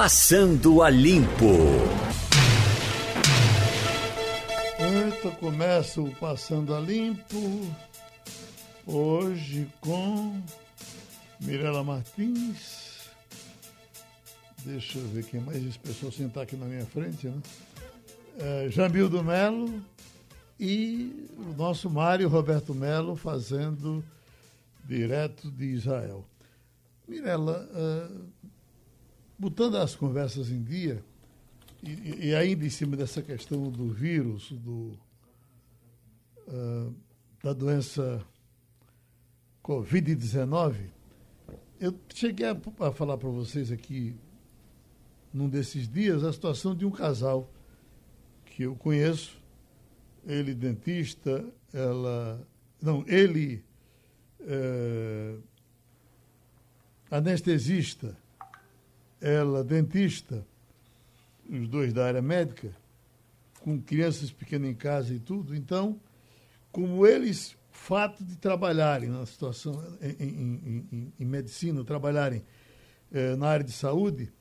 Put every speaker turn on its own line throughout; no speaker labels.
Passando a Limpo.
Eita, começa o Passando a Limpo. Hoje com Mirela Martins. Deixa eu ver quem mais esse pessoal sentar aqui na minha frente, né? É, Jamildo Melo e o nosso Mário Roberto Melo fazendo direto de Israel. Mirela, uh, botando as conversas em dia, e, e, ainda em cima dessa questão do vírus, do, uh, da doença Covid-19, eu cheguei a, a falar para vocês aqui, num desses dias, a situação de um casal que eu conheço, ele dentista, ela. Não, ele é, anestesista, ela dentista, os dois da área médica, com crianças pequenas em casa e tudo. Então, como eles, fato de trabalharem na situação, em, em, em, em medicina, trabalharem é, na área de saúde,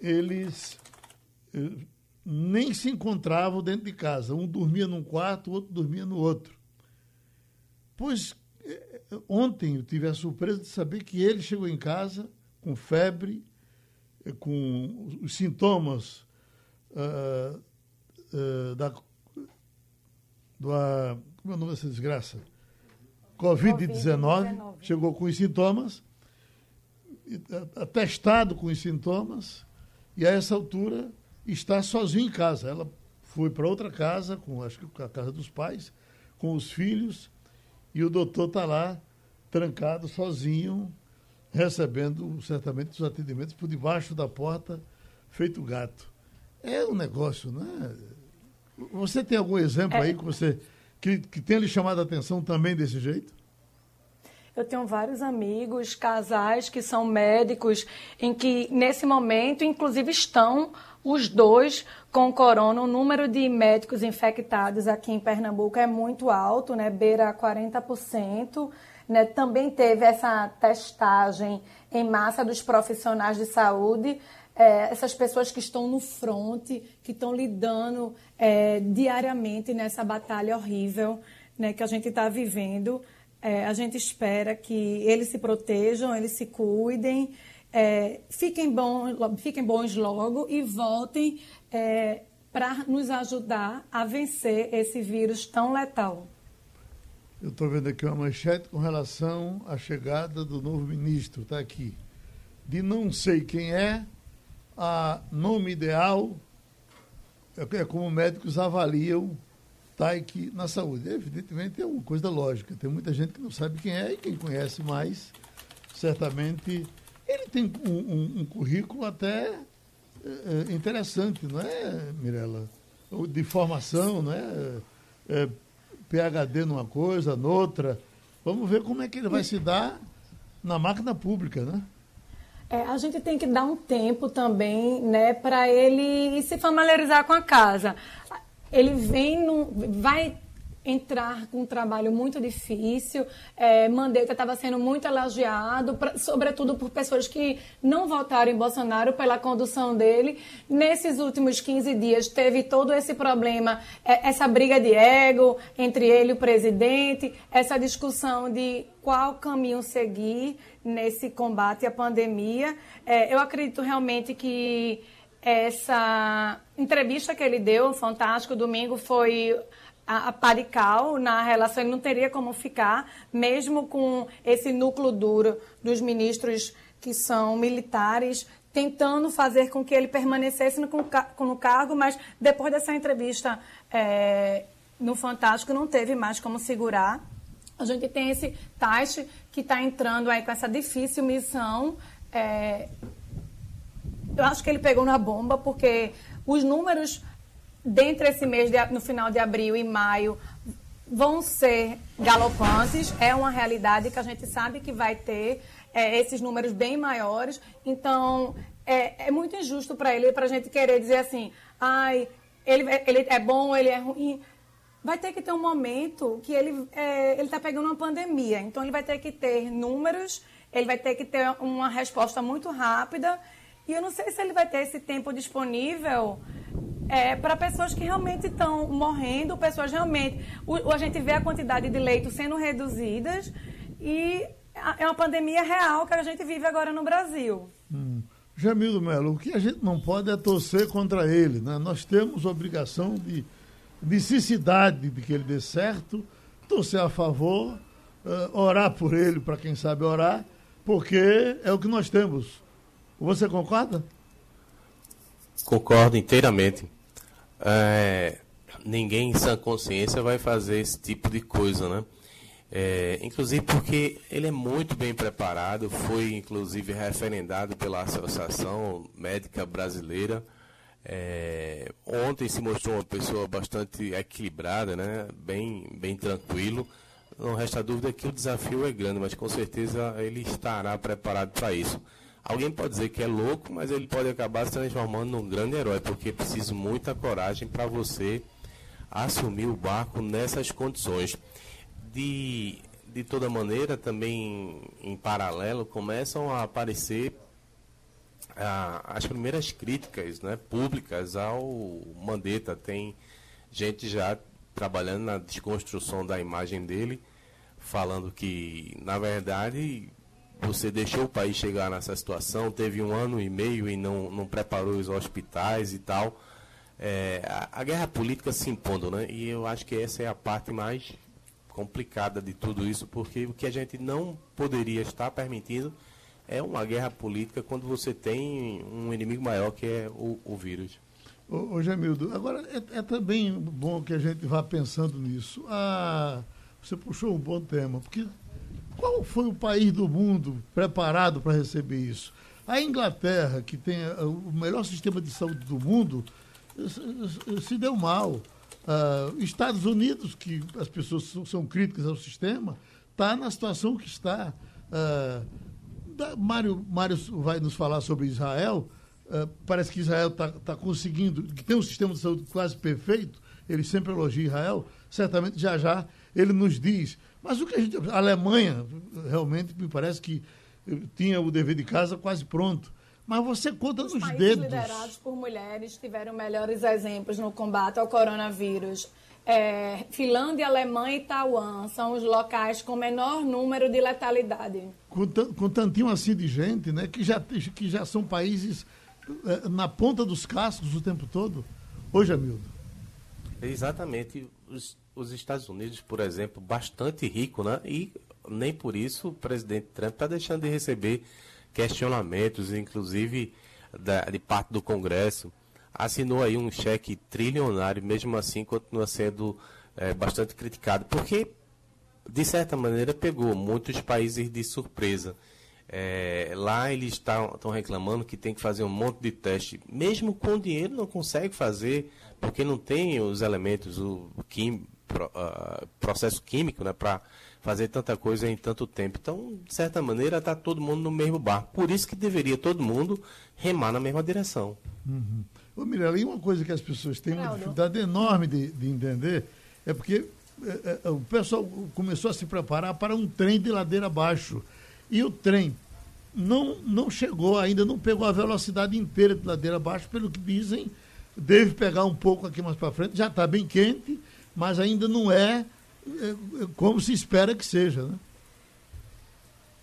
eles é, nem se encontravam dentro de casa. Um dormia num quarto, o outro dormia no outro. Pois ontem eu tive a surpresa de saber que ele chegou em casa com febre, eh, com os sintomas uh, uh, da. Do, uh, como é o nome dessa desgraça? Covid-19. COVID chegou com os sintomas, atestado com os sintomas, e a essa altura está sozinho em casa. Ela foi para outra casa, com acho que a casa dos pais, com os filhos e o doutor está lá, trancado, sozinho, recebendo certamente os atendimentos por debaixo da porta, feito gato. É um negócio, né? Você tem algum exemplo é. aí que você que, que tenha lhe chamado a atenção também desse jeito?
Eu tenho vários amigos, casais que são médicos, em que nesse momento, inclusive, estão os dois com corona. O número de médicos infectados aqui em Pernambuco é muito alto, né? Beira 40%. Né? Também teve essa testagem em massa dos profissionais de saúde, é, essas pessoas que estão no fronte, que estão lidando é, diariamente nessa batalha horrível né, que a gente está vivendo. É, a gente espera que eles se protejam, eles se cuidem, é, fiquem, bons, fiquem bons logo e voltem é, para nos ajudar a vencer esse vírus tão letal.
Eu estou vendo aqui uma manchete com relação à chegada do novo ministro, está aqui. De não sei quem é, a nome ideal é, é como médicos avaliam TAIC na saúde. Evidentemente é uma coisa lógica. Tem muita gente que não sabe quem é e quem conhece mais, certamente. Ele tem um, um, um currículo até é, interessante, não é, Mirella? De formação, não é? é PHD numa coisa, noutra. Vamos ver como é que ele vai se dar na máquina pública, né?
É, a gente tem que dar um tempo também, né, para ele se familiarizar com a casa. Ele vem, no, vai entrar com um trabalho muito difícil. É, Mandetta estava sendo muito elogiado, pra, sobretudo por pessoas que não votaram em Bolsonaro pela condução dele. Nesses últimos 15 dias teve todo esse problema, é, essa briga de ego entre ele e o presidente, essa discussão de qual caminho seguir nesse combate à pandemia. É, eu acredito realmente que essa entrevista que ele deu, fantástico, domingo, foi a, a Parical na relação, ele não teria como ficar, mesmo com esse núcleo duro dos ministros que são militares, tentando fazer com que ele permanecesse no, no cargo, mas depois dessa entrevista é, no Fantástico não teve mais como segurar. A gente tem esse Taixe que está entrando aí com essa difícil missão. É, eu acho que ele pegou na bomba, porque os números dentro desse mês, de, no final de abril e maio, vão ser galopantes. É uma realidade que a gente sabe que vai ter é, esses números bem maiores. Então, é, é muito injusto para ele, para a gente querer dizer assim, ai, ele, ele é bom, ele é ruim. Vai ter que ter um momento que ele é, está pegando uma pandemia. Então, ele vai ter que ter números, ele vai ter que ter uma resposta muito rápida E eu não sei se ele vai ter esse tempo disponível é, para pessoas que realmente estão morrendo, pessoas realmente. O, a gente vê a quantidade de leitos sendo reduzidas e é uma pandemia real que a gente vive agora no Brasil.
Hum. Jamildo Melo, o que a gente não pode é torcer contra ele. Né? Nós temos obrigação de necessidade de que ele dê certo, torcer a favor, uh, orar por ele, para quem sabe orar, porque é o que nós temos. Você concorda?
Concordo inteiramente. É, ninguém em sã consciência vai fazer esse tipo de coisa, né? É, inclusive porque ele é muito bem preparado, foi inclusive referendado pela Associação Médica Brasileira. É, ontem se mostrou uma pessoa bastante equilibrada, né? bem, bem tranquilo. Não resta dúvida que o desafio é grande, mas com certeza ele estará preparado para isso. Alguém pode dizer que é louco, mas ele pode acabar se transformando num grande herói, porque preciso muita coragem para você assumir o barco nessas condições. De, de toda maneira, também em paralelo, começam a aparecer ah, as primeiras críticas né, públicas ao Mandetta. Tem gente já trabalhando na desconstrução da imagem dele, falando que, na verdade, você deixou o país chegar nessa situação, teve um ano e meio e não, não preparou os hospitais e tal. É, a, a, guerra política se impondo, né? E eu acho que essa é a parte mais complicada de tudo isso, porque o que a gente não poderia estar permitindo é uma guerra política quando você tem um inimigo maior que é o, o vírus.
Ô, ô Gemildo, agora é, é, também bom que a gente vá pensando nisso. Ah, você puxou um bom tema, porque qual foi o país do mundo preparado para receber isso? A Inglaterra, que tem ah, o melhor sistema de saúde do mundo, se deu mal. Uh, Estados Unidos, que as pessoas são críticas ao sistema, está na situação que está. Uh, Mário, Mário vai nos falar sobre Israel. Uh, parece que Israel está tá conseguindo, que tem um sistema de saúde quase perfeito. Ele sempre elogia Israel. Certamente já já ele nos diz. Mas o que a gente. A Alemanha, realmente, me parece que tinha o dever de casa quase pronto. Mas você conta Os nos
países
dedos.
liderados por mulheres tiveram melhores exemplos no combate ao coronavírus. É, Finlândia, Alemanha e Taiwan são os locais com menor número de letalidade.
Com, com tantinho assim de gente, né, que já, que já são países é, na ponta dos cascos o tempo todo. Hoje, Amildo.
Exatamente. Os, os Estados Unidos, por exemplo, bastante rico, né? E nem por isso o presidente Trump está deixando de receber questionamentos, inclusive da, de parte do Congresso. Assinou aí um cheque trilionário, mesmo assim continua sendo é, bastante criticado, porque, de certa maneira, pegou muitos países de surpresa. É, lá eles estão reclamando que tem que fazer um monte de teste. Mesmo com dinheiro não consegue fazer, porque não tem os elementos, o quim, pro, uh, processo químico né, para fazer tanta coisa em tanto tempo. Então, de certa maneira, está todo mundo no mesmo barco. Por isso que deveria todo mundo remar na mesma direção.
Uhum. Ô, Mirella, e uma coisa que as pessoas têm uma dificuldade enorme de, de entender é porque é, é, o pessoal começou a se preparar para um trem de ladeira abaixo. E o trem não, não chegou ainda, não pegou a velocidade inteira de ladeira abaixo, pelo que dizem, deve pegar um pouco aqui mais para frente, já está bem quente, mas ainda não é é, como se espera que seja, né?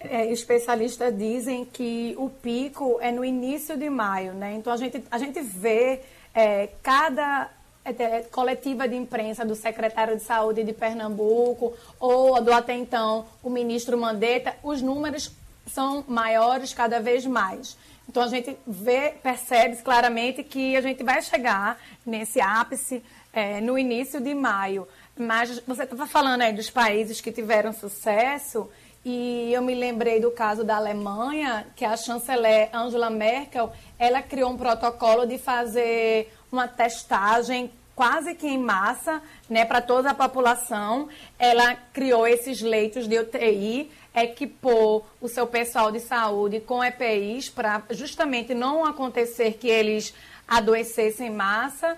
É, especialistas dizem que o pico é no início de maio, né? Então a gente, a gente vê é, cada é, é, coletiva de imprensa do secretário de saúde de Pernambuco ou do até então o ministro Mandetta, os números são maiores cada vez mais. Então a gente vê, percebe claramente que a gente vai chegar nesse ápice é, no início de maio. Mas você estava falando aí dos países que tiveram sucesso e eu me lembrei do caso da Alemanha, que a chanceler Angela Merkel, ela criou um protocolo de fazer uma testagem quase que em massa, né, para toda a população. Ela criou esses leitos de UTI, equipou o seu pessoal de saúde com EPIs para justamente não acontecer que eles adoecessem em massa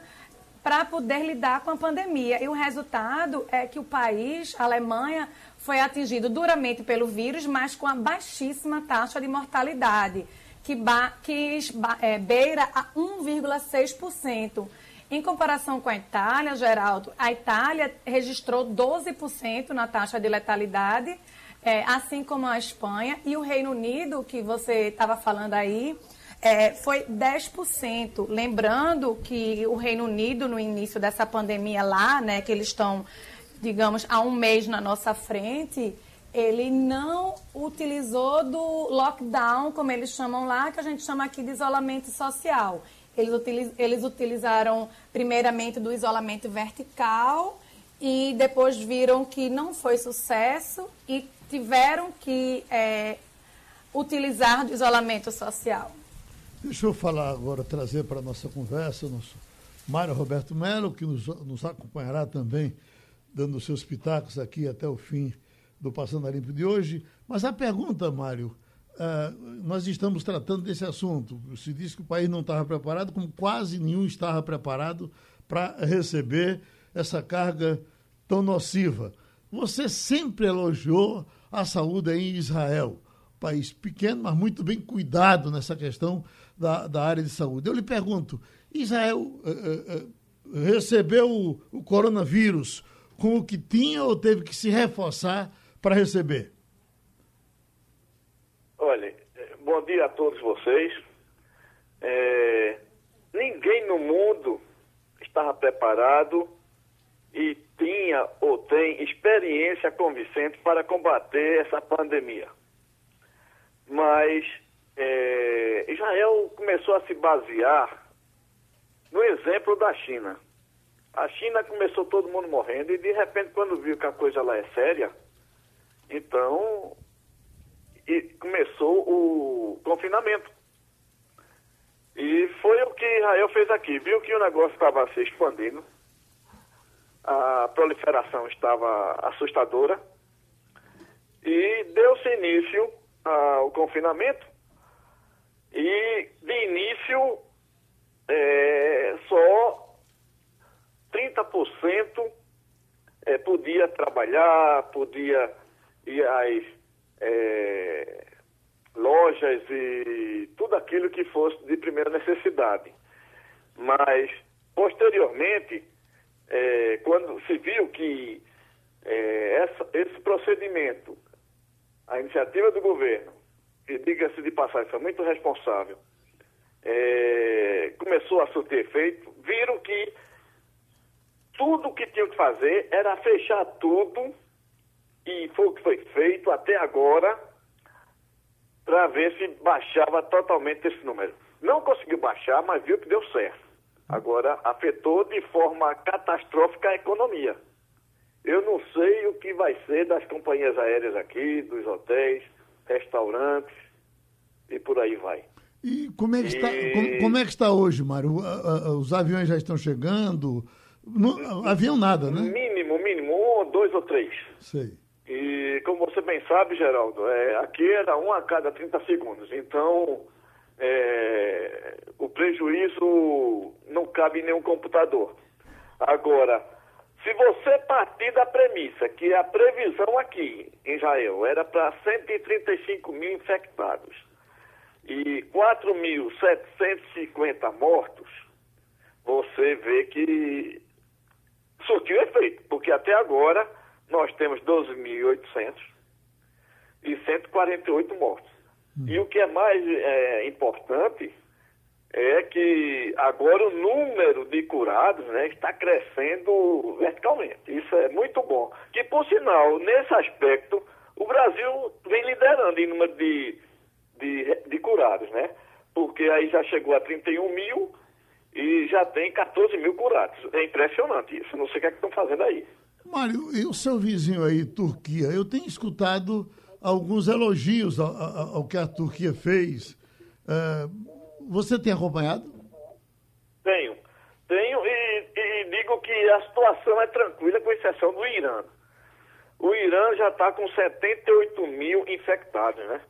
para poder lidar com a pandemia. E o resultado é que o país, a Alemanha, foi atingido duramente pelo vírus, mas com a baixíssima taxa de mortalidade, que, ba, que é, beira a 1,6%. Em comparação com a Itália, Geraldo, a Itália registrou 12% na taxa de letalidade, é, assim como a Espanha, e o Reino Unido, que você estava falando aí, é, foi 10%. Lembrando que o Reino Unido, no início dessa pandemia lá, né, que eles estão, digamos, há um mês na nossa frente, ele não utilizou do lockdown, como eles chamam lá, que a gente chama aqui de isolamento social. Eles, utiliz, eles utilizaram primeiramente do isolamento vertical e depois viram que não foi sucesso e tiveram que é, utilizar do isolamento social.
Deixa eu falar agora, trazer para a nossa conversa o nosso Mário Roberto Melo, que nos, nos acompanhará também, dando seus pitacos aqui até o fim do Passando a Limpo de hoje. Mas a pergunta, Mário, uh, nós estamos tratando desse assunto. Se disse que o país não estava preparado, como quase nenhum estava preparado para receber essa carga tão nociva. Você sempre elogiou a saúde em Israel, país pequeno, mas muito bem cuidado nessa questão da, da área de saúde. Eu lhe pergunto, Israel uh, uh, recebeu o, o coronavírus com o que tinha ou teve que se reforçar para receber?
Olha, bom dia a todos vocês. É, ninguém no mundo estava preparado e tinha ou tem experiência convincente para combater essa pandemia. Mas é, Israel começou a se basear no exemplo da China. A China começou todo mundo morrendo e de repente quando viu que a coisa lá é séria, então, começou o confinamento. E foi o que Israel fez aqui. Viu que o negócio estava se expandindo, a proliferação estava assustadora, e deu-se início ao confinamento. E de início, é, só 30% é, podia trabalhar, podia e as é, lojas e tudo aquilo que fosse de primeira necessidade. Mas, posteriormente, é, quando se viu que é, essa, esse procedimento, a iniciativa do governo, diga-se de passagem, foi muito responsável, é, começou a surtir efeito, viram que tudo o que tinham que fazer era fechar tudo e foi o que foi feito até agora para ver se baixava totalmente esse número. Não conseguiu baixar, mas viu que deu certo. Agora, afetou de forma catastrófica a economia. Eu não sei o que vai ser das companhias aéreas aqui, dos hotéis, restaurantes e por aí vai.
E como é que, está, como, como é que está hoje, Mário? Os aviões já estão chegando? Não, avião nada, né?
Mínimo, mínimo, um, dois ou três.
Sei.
E como você bem sabe, Geraldo, é, aqui era um a cada 30 segundos. Então, é, o prejuízo não cabe em nenhum computador. Agora, se você partir da premissa que a previsão aqui em Israel era para 135 mil infectados e 4.750 mortos, você vê que surtiu efeito, porque até agora nós temos 12.800 e 148 mortos. Hum. E o que é mais é, importante é que agora o número de curados né, está crescendo verticalmente. Isso é muito bom. Que, por sinal, nesse aspecto, o Brasil vem liderando em número de, de, de curados, né? Porque aí já chegou a 31 mil e já tem 14 mil curados. É impressionante isso. Não sei o que, é que estão fazendo aí.
Mário, e o seu vizinho aí, Turquia? Eu tenho escutado alguns elogios ao, ao, ao que a Turquia fez. Uh, você tem acompanhado?
Tenho. Tenho e, e, digo que a situação é tranquila, com exceção do Irã. O Irã já está com 78 mil infectados, né?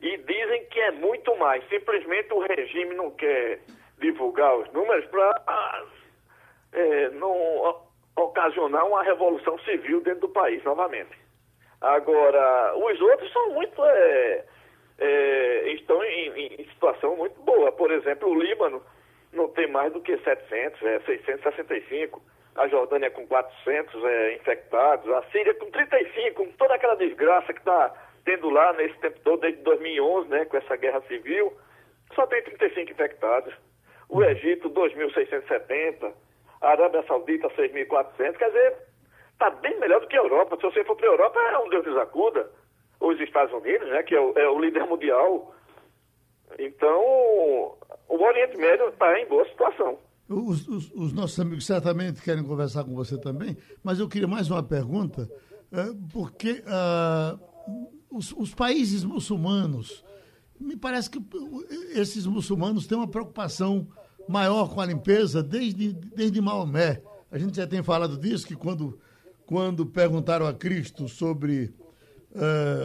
E dizem que é muito mais. Simplesmente o regime não quer divulgar os números para é, não ocasionar uma revolução civil dentro do país novamente. Agora, os outros são muito é, é, estão em, em, situação muito boa. Por exemplo, o Líbano não tem mais do que 700, é 665. A Jordânia com 400 é, infectados, a Síria com 35, com toda aquela desgraça que está tendo lá nesse tempo todo, desde 2011, né, com essa guerra civil, só tem 35 infectados. O Egito, 2.670. A Arábia Saudita, 6.400. Quer dizer, está bem melhor do que a Europa. Se você for para a Europa, é um Deus nos acuda. Os Estados Unidos, né, que é o, é o líder mundial. Então, o Oriente Médio está em boa situação.
Os, os, os, nossos amigos certamente querem conversar com você também, mas eu queria mais uma pergunta, é, porque uh, os, os, países muçulmanos, me parece que esses muçulmanos têm uma preocupação maior com a limpeza desde, desde Maomé. A gente já tem falado disso, que quando, quando perguntaram a Cristo sobre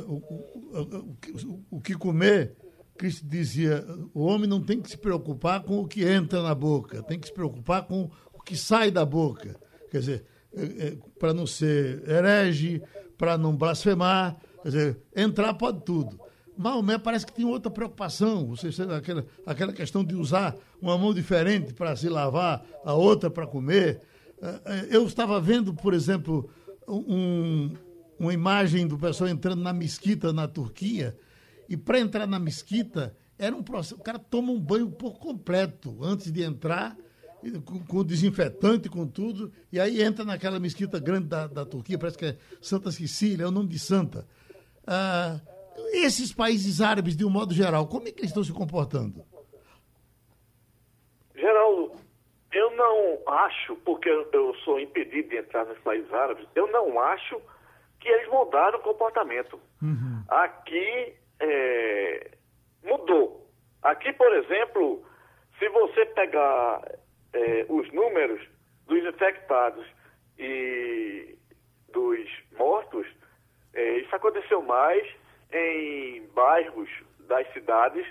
o, o, que comer, Cristo dizia: o homem não tem que se preocupar com o que entra na boca, tem que se preocupar com o que sai da boca. Quer dizer, é, é, para não ser herege, para não blasfemar, quer dizer, entrar pode tudo. Maomé parece que tem outra preocupação, seja, aquela, aquela questão de usar uma mão diferente para se lavar, a outra para comer. É, é, eu estava vendo, por exemplo, um, uma imagem do pessoal entrando na mesquita na Turquia, e para entrar na mesquita era um processo. O cara toma um banho por completo antes de entrar, com, com desinfetante, com tudo, e aí entra naquela mesquita grande da, da Turquia, parece que é Santa Cecília, é o nome de Santa. Ah, esses países árabes, de um modo geral, como é que eles estão se comportando?
Geraldo, eu não acho, porque eu sou impedido de entrar nos países árabes, eu não acho que eles mudaram o comportamento. Uhum. Aqui é, mudou. Aqui, por exemplo, se você pegar é, os números dos infectados e dos mortos, é, isso aconteceu mais em bairros das cidades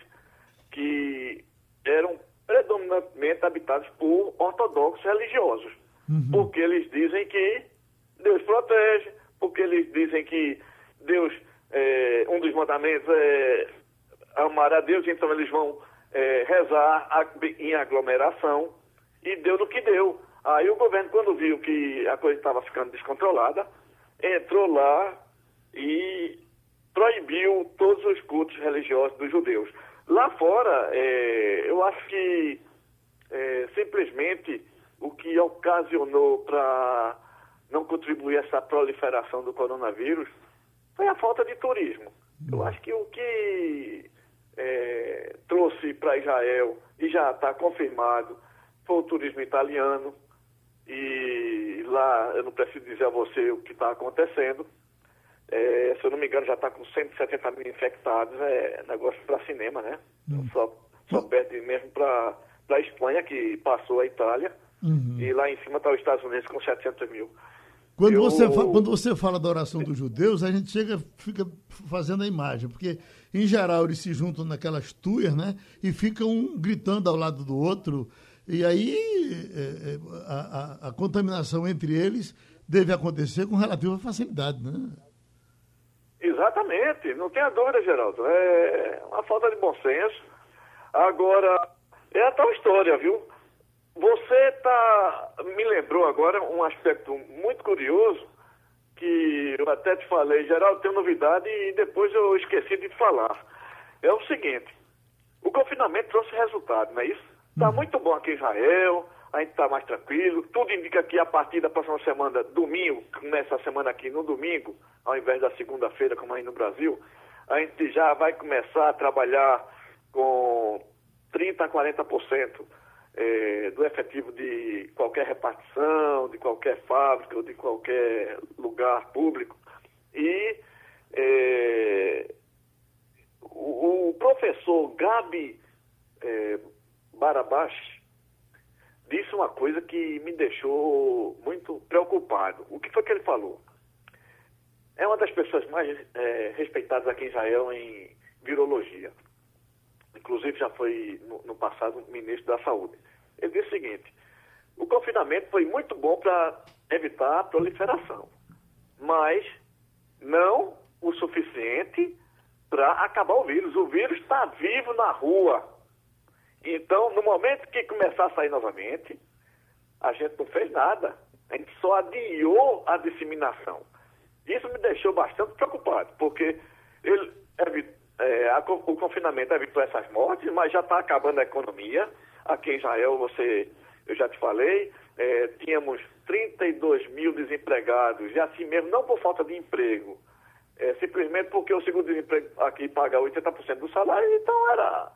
que eram predominantemente habitados por ortodoxos religiosos. Uhum. Porque eles dizem que Deus protege, porque eles dizem que Deus, é, um dos mandamentos é amar a Deus, então eles vão é, rezar em aglomeração, e deu no que deu. Aí o governo, quando viu que a coisa estava ficando descontrolada, entrou lá e proibiu todos os cultos religiosos dos judeus. Lá fora, é, eu acho que é, simplesmente o que ocasionou para não contribuir essa proliferação do coronavírus foi a falta de turismo. Eu acho que o que é, trouxe para Israel, e já está confirmado, foi o turismo italiano. E lá, eu não preciso dizer a você o que está acontecendo. É, se eu não me engano, já está com 170 mil infectados. É negócio para cinema, né? Uhum. Só, só perde mesmo para a Espanha, que passou a Itália. Uhum. E lá em cima está os Estados Unidos com 700 mil.
Quando, eu... você fala, quando você fala da oração dos judeus, a gente chega, fica fazendo a imagem, porque em geral eles se juntam naquelas tuias, né? E ficam um gritando ao lado do outro. E aí é, é a, a, a, contaminação entre eles deve acontecer com relativa facilidade, né?
Exatamente, não tenha dúvida, Geraldo. É uma falta de bom senso. Agora, é a tal história, viu? Você tá, me lembrou agora um aspecto muito curioso que eu até te falei, Geraldo, tem novidade e depois eu esqueci de falar. É o seguinte, o confinamento trouxe resultado, não é isso? Está uhum. muito bom aqui em Israel, a gente está mais tranquilo, tudo indica que a partir da próxima semana, domingo, começa a semana aqui no domingo, ao invés da segunda-feira, como aí no Brasil, a gente já vai começar a trabalhar com 30% a 40% é, do efetivo de qualquer repartição, de qualquer fábrica ou de qualquer lugar público. E é, o, o, professor Gabi é, Barabashi disse uma coisa que me deixou muito preocupado. O que foi que ele falou? É uma das pessoas mais é, respeitadas aqui em Israel em virologia inclusive já foi no, no passado ministro da Saúde. Ele disse o seguinte: o confinamento foi muito bom para evitar a proliferação, mas não o suficiente para acabar o vírus. O vírus está vivo na rua. Então, no momento que começar a sair novamente, a gente não fez nada. A gente só adiou a disseminação. Isso me deixou bastante preocupado, porque ele, é, a, o confinamento evitou essas mortes, mas já está acabando a economia. Aqui em Israel, você, eu já te falei, é, tínhamos 32 mil desempregados, e assim mesmo, não por falta de emprego, é, simplesmente porque o seguro-desemprego aqui paga 80% do salário, então era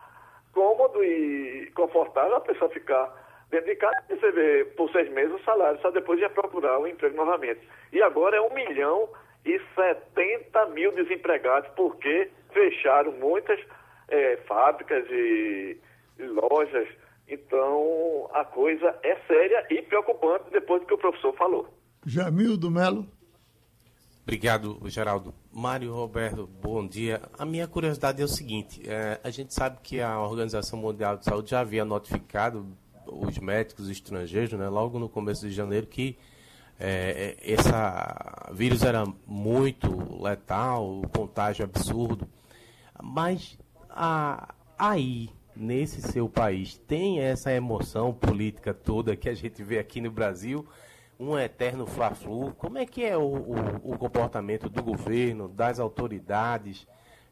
cômodo e confortável a pessoa ficar dentro de casa e receber por seis meses o salário, só depois ia procurar o emprego novamente. E agora é 1 milhão e 70 mil desempregados, porque fecharam muitas é, fábricas e, e lojas. Então, a coisa é séria e preocupante depois do que o professor falou.
Jamil do Melo.
Obrigado, Geraldo. Mário Roberto, bom dia. A minha curiosidade é o seguinte: é, a gente sabe que a Organização Mundial de Saúde já havia notificado os médicos estrangeiros, né, logo no começo de janeiro, que é, é esse vírus era muito letal, o contágio absurdo. Mas a, aí, nesse seu país, tem essa emoção política toda que a gente vê aqui no Brasil? um eterno fla-flu. Como é que é o, o, o, comportamento do governo, das autoridades?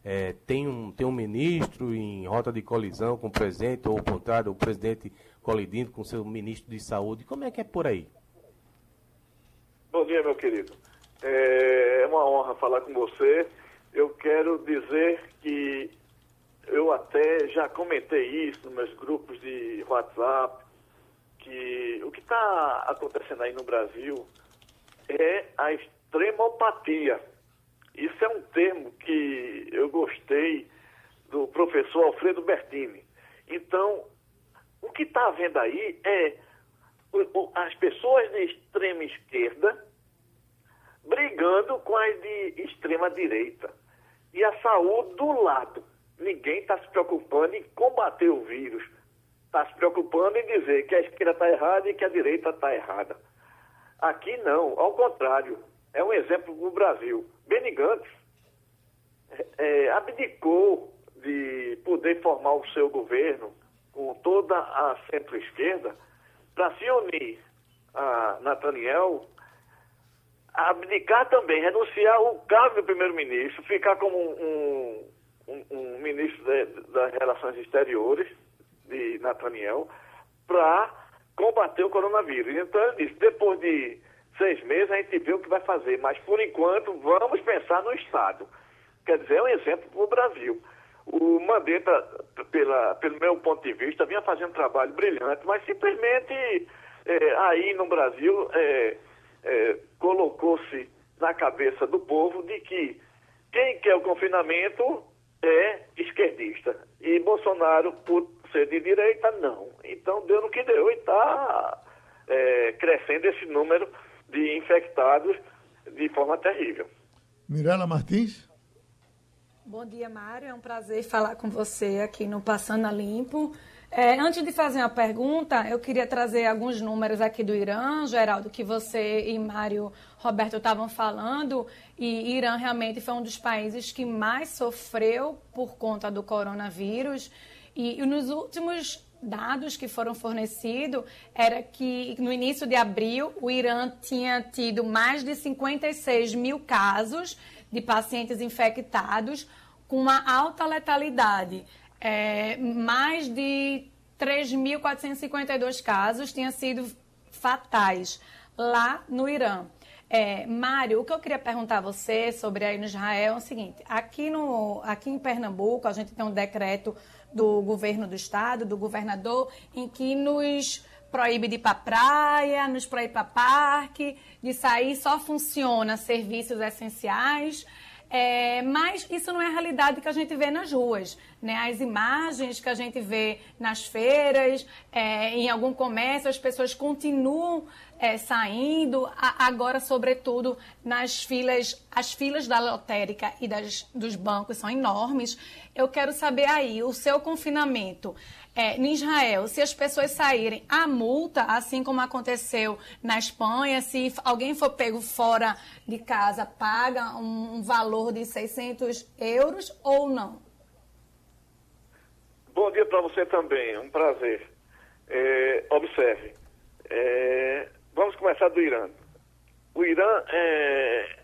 É, tem, um, tem um ministro em rota de colisão com o presidente, ou o contrário, o presidente colidindo com o seu ministro de saúde. Como é que é por aí?
Bom dia, meu querido. É, é uma honra falar com você. Eu quero dizer que eu até já comentei isso nos meus grupos de WhatsApp, que o que está acontecendo aí no Brasil é a extremopatia. Isso é um termo que eu gostei do professor Alfredo Bertini. Então, o que está havendo aí é as pessoas de extrema esquerda brigando com as de extrema direita. E a saúde do lado. Ninguém está se preocupando em combater o vírus está se preocupando em dizer que a esquerda está errada e que a direita está errada. Aqui não, ao contrário. É um exemplo no Brasil. Benny Gantz é, abdicou de poder formar o seu governo com toda a centro-esquerda para se unir a Nathaniel, abdicar também, renunciar o cargo de primeiro-ministro, ficar como um, um ministro de, das Relações Exteriores de Nathaniel para combater o coronavírus. Então ele disse, depois de seis meses a gente vê o que vai fazer, mas por enquanto vamos pensar no Estado. Quer dizer, é um exemplo para o Brasil. O Mandetta, pela, pelo meu ponto de vista, vinha fazendo um trabalho brilhante, mas simplesmente é, aí no Brasil é, é, colocou-se na cabeça do povo de que quem quer o confinamento é esquerdista. E Bolsonaro, por ser de direita, não. Então deu no que deu e está é, crescendo esse número de infectados de forma terrível.
Mirela Martins?
Bom dia, Mário. É um prazer falar com você aqui no Passando a Limpo. É, antes de fazer uma pergunta, eu queria trazer alguns números aqui do Irã, Geraldo, que você e Mário Roberto estavam falando. E Irã realmente foi um dos países que mais sofreu por conta do coronavírus. E, e nos últimos dados que foram fornecidos era que no início de abril o Irã tinha tido mais de 56 mil casos de pacientes infectados com uma alta letalidade. É, mais de 3.452 casos tinham sido fatais lá no Irã. É, Mário, o que eu queria perguntar a você sobre aí no Israel é o seguinte: aqui, no, aqui em Pernambuco, a gente tem um decreto do governo do estado, do governador, em que nos proíbe de ir para praia, nos proíbe para parque, de sair, só funciona serviços essenciais. É, mas isso não é a realidade que a gente vê nas ruas. Né? As imagens que a gente vê nas feiras, é, em algum comércio, as pessoas continuam é, saindo, a, agora, sobretudo, nas filas, as filas da lotérica e das, dos bancos são enormes. Eu quero saber aí, o seu confinamento é, em Israel, se as pessoas saírem, a multa, assim como aconteceu na Espanha, se alguém for pego fora de casa, paga um, um valor de 600 euros ou não?
Bom dia para você também, um prazer. É, observe, é, vamos começar do Irã. O Irã é,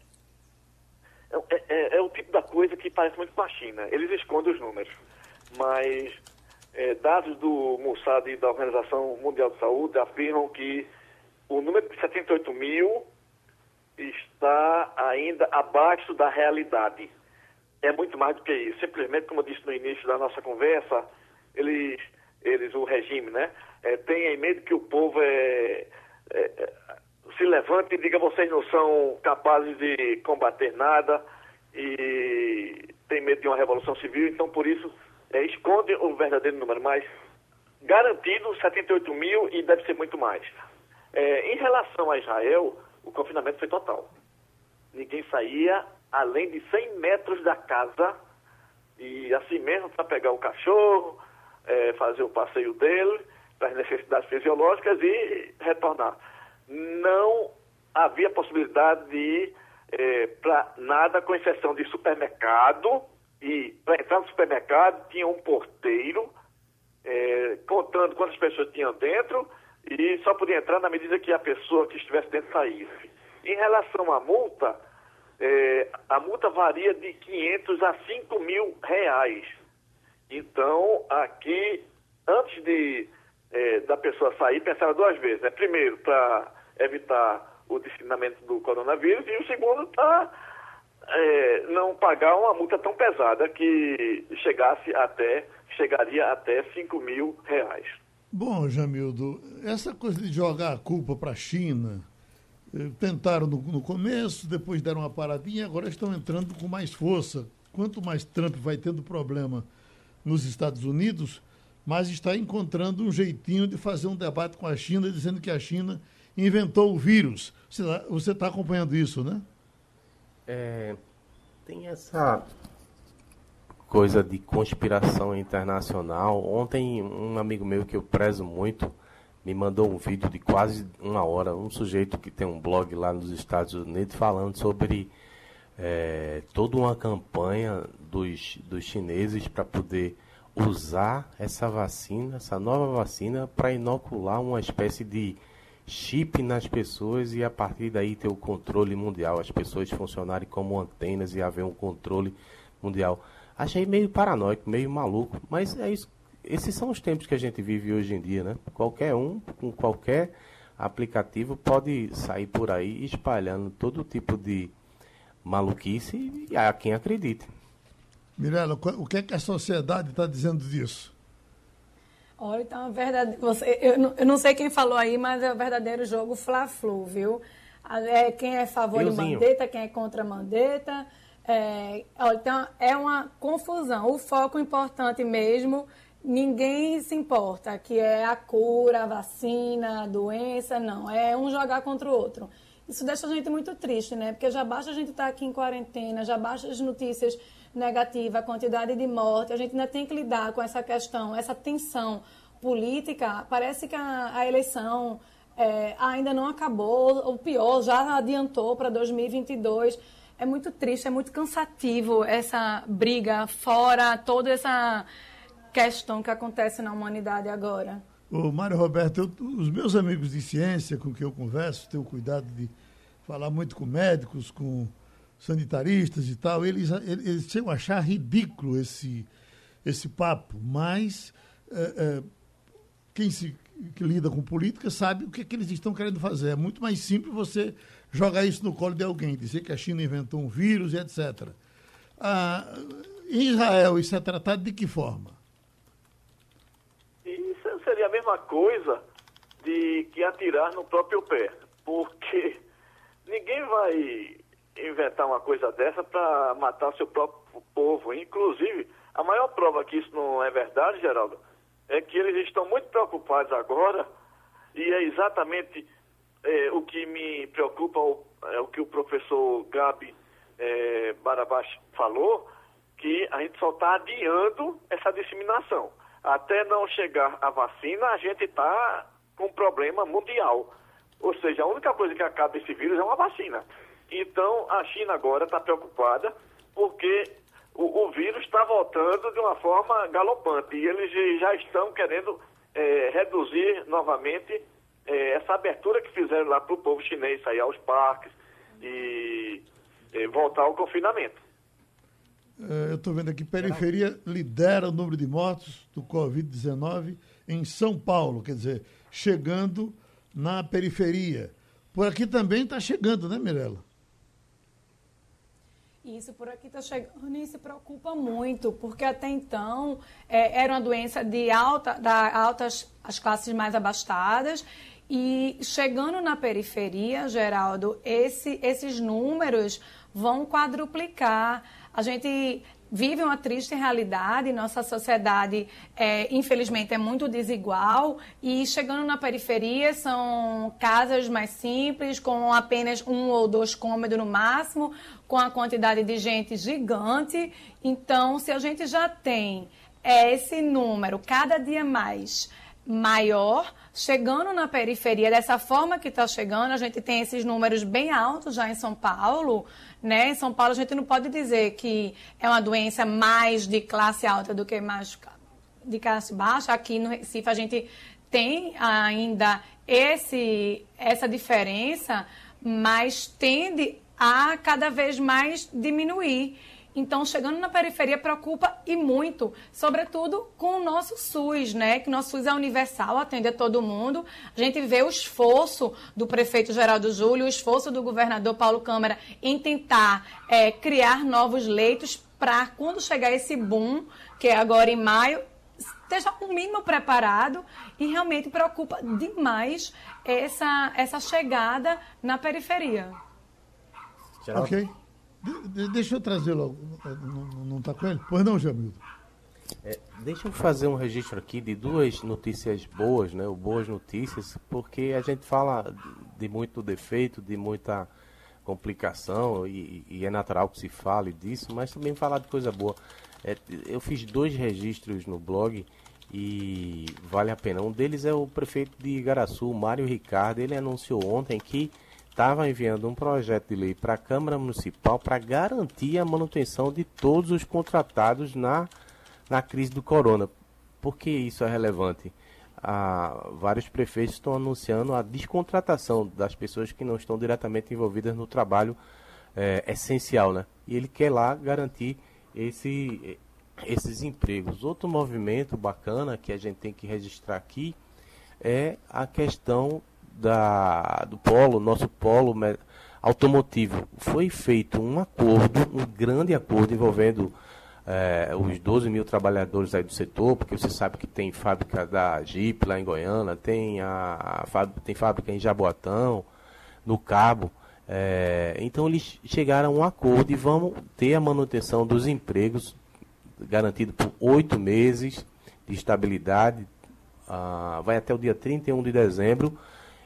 é, é, é, o tipo da coisa que parece muito com a China. Eles escondem os números, mas é, dados do Mossad e da Organização Mundial de Saúde afirmam que o número de 78 mil está ainda abaixo da realidade. É muito mais do que isso. Simplesmente, como eu disse no início da nossa conversa, eles, eles o regime, né, é, tem em mente que o povo é, é, é, se levante e diga vocês não são capazes de combater nada e tem medo de uma revolução civil, então por isso é, esconde o verdadeiro número, mas garantido 78 mil e deve ser muito mais. É, em relação a Israel, o confinamento foi total. Ninguém saía além de 100 metros da casa e assim mesmo para pegar o cachorro, é, fazer o passeio dele, para as necessidades fisiológicas e retornar. Não havia possibilidade de é, para nada, com exceção de supermercado, e para entrar no supermercado tinha um porteiro é, contando quantas pessoas tinham dentro e só podia entrar na medida que a pessoa que estivesse dentro saísse. Em relação à multa, é, a multa varia de 500 a 5 mil reais. Então, aqui, antes de é, da pessoa sair, pensar duas vezes. Né? Primeiro, para evitar o disseminamento do coronavírus, e o segundo, para é, não pagar uma multa tão pesada que chegasse até, chegaria até 5 mil reais.
Bom, Jamildo, essa coisa de jogar a culpa para a China, eh, tentaram no, no, começo, depois deram uma paradinha, agora estão entrando com mais força. Quanto mais Trump vai tendo problema nos Estados Unidos, mais está encontrando um jeitinho de fazer um debate com a China, dizendo que a China inventou o vírus. Você está acompanhando isso, né?
É, tem essa coisa de conspiração internacional. Ontem, um amigo meu que eu prezo muito me mandou um vídeo de quase uma hora. Um sujeito que tem um blog lá nos Estados Unidos falando sobre é, toda uma campanha dos, dos chineses para poder usar essa vacina, essa nova vacina, para inocular uma espécie de chip nas pessoas e a partir daí ter o controle mundial, as pessoas funcionarem como antenas e haver um controle mundial. Achei meio paranoico, meio maluco, mas é isso. Esses são os tempos que a gente vive hoje em dia, né? Qualquer um, com qualquer aplicativo, pode sair por aí espalhando todo tipo de maluquice e a quem acredite.
Mirela, o que é que a sociedade está dizendo disso?
Olha, então, a verdade, você, eu, não, eu não sei quem falou aí, mas é o verdadeiro jogo Fla-Flu, viu? É, quem é a favor Euzinho. de Mandetta, quem é contra Mandetta. É, então, é uma confusão. O foco importante mesmo, ninguém se importa, que é a cura, a vacina, a doença, não. É um jogar contra o outro. Isso deixa a gente muito triste, né? Porque já basta a gente estar tá aqui em quarentena, já basta as notícias negativa, a quantidade de morte, a gente ainda tem que lidar com essa questão, essa tensão política. Parece que a, a eleição é, ainda não acabou, ou pior, já adiantou para 2022. É muito triste, é muito cansativo essa briga fora toda essa questão que acontece na humanidade agora.
Ô, Mário Roberto, eu, os meus amigos de ciência com quem eu converso, tenho cuidado de falar muito com médicos, com sanitaristas e tal, eles, eles chegam a achar ridículo esse, esse papo, mas é, é, quem se que lida com política sabe o que, é que eles estão querendo fazer. É muito mais simples você jogar isso no colo de alguém, dizer que a China inventou um vírus e etc. Ah, em Israel, isso é tratado de que forma?
Isso seria a mesma coisa de que atirar no próprio pé, porque ninguém vai inventar uma coisa dessa para matar o seu próprio povo. Inclusive, a maior prova que isso não é verdade, Geraldo, é que eles estão muito preocupados agora e é exatamente é, o que me preocupa é o que o professor Gabi é, Barabás falou, que a gente só está adiando essa disseminação. Até não chegar a vacina, a gente está com um problema mundial. Ou seja, a única coisa que acaba esse vírus é uma vacina. Então, a China agora está preocupada porque o, o vírus está voltando de uma forma galopante e eles já estão querendo é, reduzir novamente é, essa abertura que fizeram lá para o povo chinês sair aos parques e é, voltar ao confinamento.
É, eu estou vendo aqui, periferia lidera o número de mortos do Covid-19 em São Paulo, quer dizer, chegando na periferia. Por aqui também está chegando, né, Mirella?
Isso por aqui está chegando e se preocupa muito, porque até então é, era uma doença de alta, da altas as classes mais abastadas e chegando na periferia, Geraldo, esse, esses números vão quadruplicar. A gente vive uma triste realidade, nossa sociedade, é, infelizmente, é muito desigual e chegando na periferia são casas mais simples, com apenas um ou dois cômodos no máximo, com a quantidade de gente gigante. Então, se a gente já tem esse número cada dia mais maior, chegando na periferia dessa forma que está chegando, a gente tem esses números bem altos já em São Paulo, né? Em São Paulo a gente não pode dizer que é uma doença mais de classe alta do que mais de classe baixa. Aqui no Recife a gente tem ainda esse essa diferença, mas tende a cada vez mais diminuir. Então, chegando na periferia preocupa e muito, sobretudo com o nosso SUS, né? Que nosso SUS é universal, atende a todo mundo. A gente vê o esforço do prefeito Geraldo Júlio, o esforço do governador Paulo Câmara em tentar é, criar novos leitos para quando chegar esse boom, que é agora em maio, esteja o mínimo preparado e realmente preocupa demais essa, essa chegada na periferia.
Ok. De, deixa eu trazer logo. Não está com ele? Pois não, Jamildo.
É, deixa eu fazer um registro aqui de duas notícias boas, né? Boas notícias, porque a gente fala de muito defeito, de muita complicação, e, e é natural que se fale disso, mas também falar de coisa boa. É, eu fiz dois registros no blog e vale a pena. Um deles é o prefeito de Igaraçu, Mário Ricardo. Ele anunciou ontem que estava enviando um projeto de lei para a Câmara Municipal para garantir a manutenção de todos os contratados na, na crise do corona. Por que isso é relevante? Ah, vários prefeitos estão anunciando a descontratação das pessoas que não estão diretamente envolvidas no trabalho é, essencial, né? E ele quer lá garantir esse, esses empregos. Outro movimento bacana que a gente tem que registrar aqui é a questão da, do polo, nosso polo automotivo, foi feito um acordo, um grande acordo envolvendo é, os 12 mil trabalhadores aí do setor, porque você sabe que tem fábrica da Jeep lá em Goiânia, tem, a, a tem fábrica em Jaboatão, no Cabo. É, então eles chegaram a um acordo e vão ter a manutenção dos empregos garantido por oito meses de estabilidade, ah, vai até o dia 31 de dezembro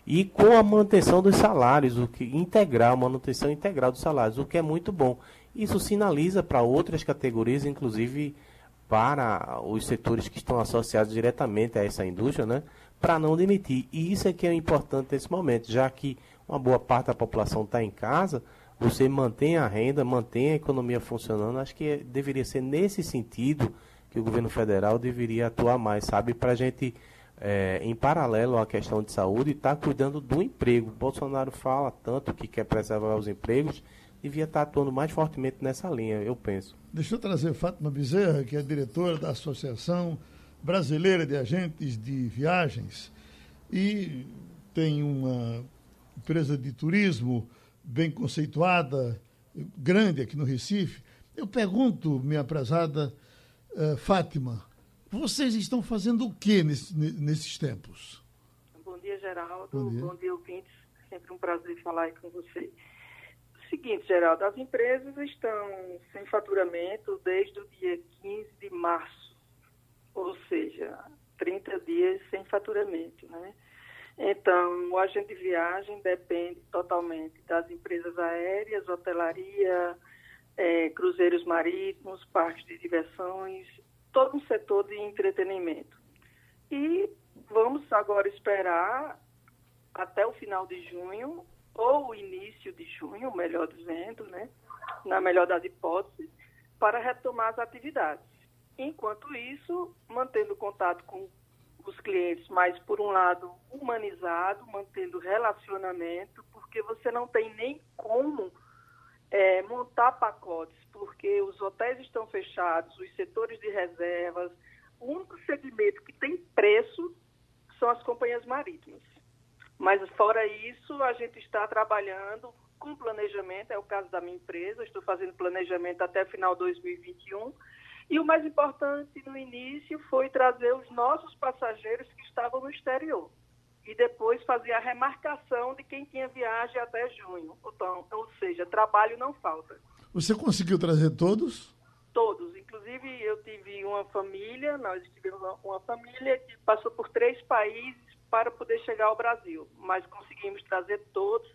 e com a manutenção dos salários, o que integral, manutenção integral dos salários, o que é muito bom. Isso sinaliza para outras categorias, inclusive para os setores que estão associados diretamente a essa indústria, né, para não demitir. E isso é que é importante nesse momento, já que uma boa parte da população está em casa, você mantém a renda, mantém a economia funcionando. Acho que deveria ser nesse sentido que o governo federal deveria atuar mais, sabe, para a gente é, em paralelo à questão de saúde, está cuidando do emprego. Bolsonaro fala tanto que quer preservar os empregos, devia estar tá atuando mais fortemente nessa linha, eu penso.
Deixa eu trazer Fátima Bezerra, que é diretora da Associação Brasileira de Agentes de Viagens e tem uma empresa de turismo bem conceituada, grande aqui no Recife. Eu pergunto, minha prezada uh, Fátima, vocês estão fazendo o que nesse, nesses tempos?
Bom dia, Geraldo. Bom dia, Bom dia ouvintes. Sempre um prazer falar aí com você. Seguinte, Geraldo, as empresas estão sem faturamento desde o dia 15 de março, ou seja, 30 dias sem faturamento, né? Então, o agente de viagem depende totalmente das empresas aéreas, hotelaria, é, cruzeiros marítimos, parques de diversões, todo um setor de entretenimento. E vamos agora esperar até o final de junho ou o início de junho, melhor dizendo, né, na melhor das hipóteses, para retomar as atividades. Enquanto isso, mantendo contato com os clientes, mas por um lado humanizado, mantendo relacionamento, porque você não tem nem como é, montar pacotes, porque os hotéis estão fechados, os setores de reservas, o único segmento que tem preço são as companhias marítimas. Mas fora isso, a gente está trabalhando com planejamento, é o caso da minha empresa, estou fazendo planejamento até final de 2021 e o mais importante no início foi trazer os nossos passageiros que estavam no exterior. E depois fazer a remarcação de quem tinha viagem até junho. Então, ou seja, trabalho não falta.
Você conseguiu trazer todos?
Todos. Inclusive, eu tive uma família, nós tivemos uma família que passou por três países para poder chegar ao Brasil. Mas conseguimos trazer todos.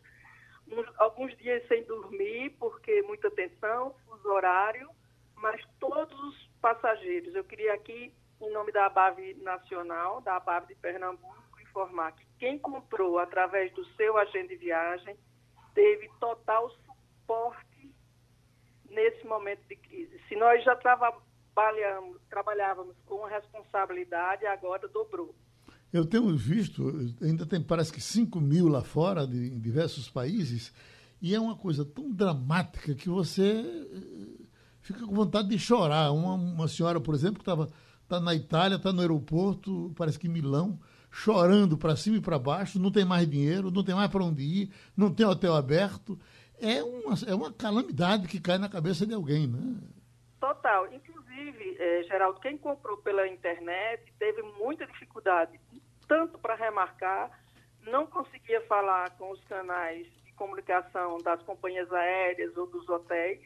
Uns, alguns dias sem dormir, porque muita tensão, fuso horário mas todos os passageiros. Eu queria aqui, em nome da ABAV Nacional, da ABAV de Pernambuco, informar que quem comprou através do seu agente de viagem teve total suporte nesse momento de crise. Se nós já trabalhamos, trabalhávamos com responsabilidade, agora dobrou.
Eu tenho visto, ainda tem parece que 5 mil lá fora, de, em diversos países, e é uma coisa tão dramática que você fica com vontade de chorar. Uma, uma senhora, por exemplo, que estava tá na Itália, está no aeroporto, parece que em Milão, chorando para cima e para baixo, não tem mais dinheiro, não tem mais para onde ir, não tem hotel aberto. É uma, é uma calamidade que cai na cabeça de alguém, né?
Total. Inclusive, eh, Geraldo, quem comprou pela internet teve muita dificuldade, tanto para remarcar, não conseguia falar com os canais de comunicação das companhias aéreas ou dos hotéis,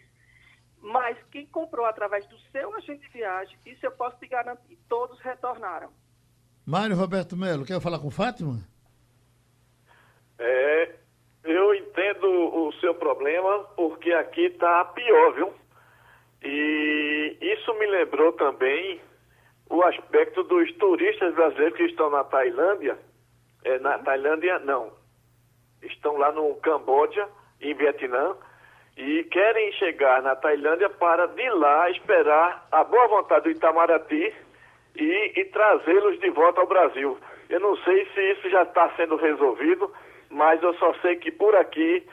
mas quem comprou através do seu agente de viagem, isso eu posso te garantir, todos retornaram.
Mário Roberto Melo, quer falar com Fátima?
É, eu entendo o seu problema, porque aqui está pior, viu? E isso me lembrou também o aspecto dos turistas brasileiros que estão na Tailândia. É, na Tailândia, não. Estão lá no Camboja, em Vietnã, e querem chegar na Tailândia para de lá esperar a boa vontade do Itamaraty e, e trazê-los de volta ao Brasil. Eu não sei se isso já está sendo resolvido, mas eu só sei que por aqui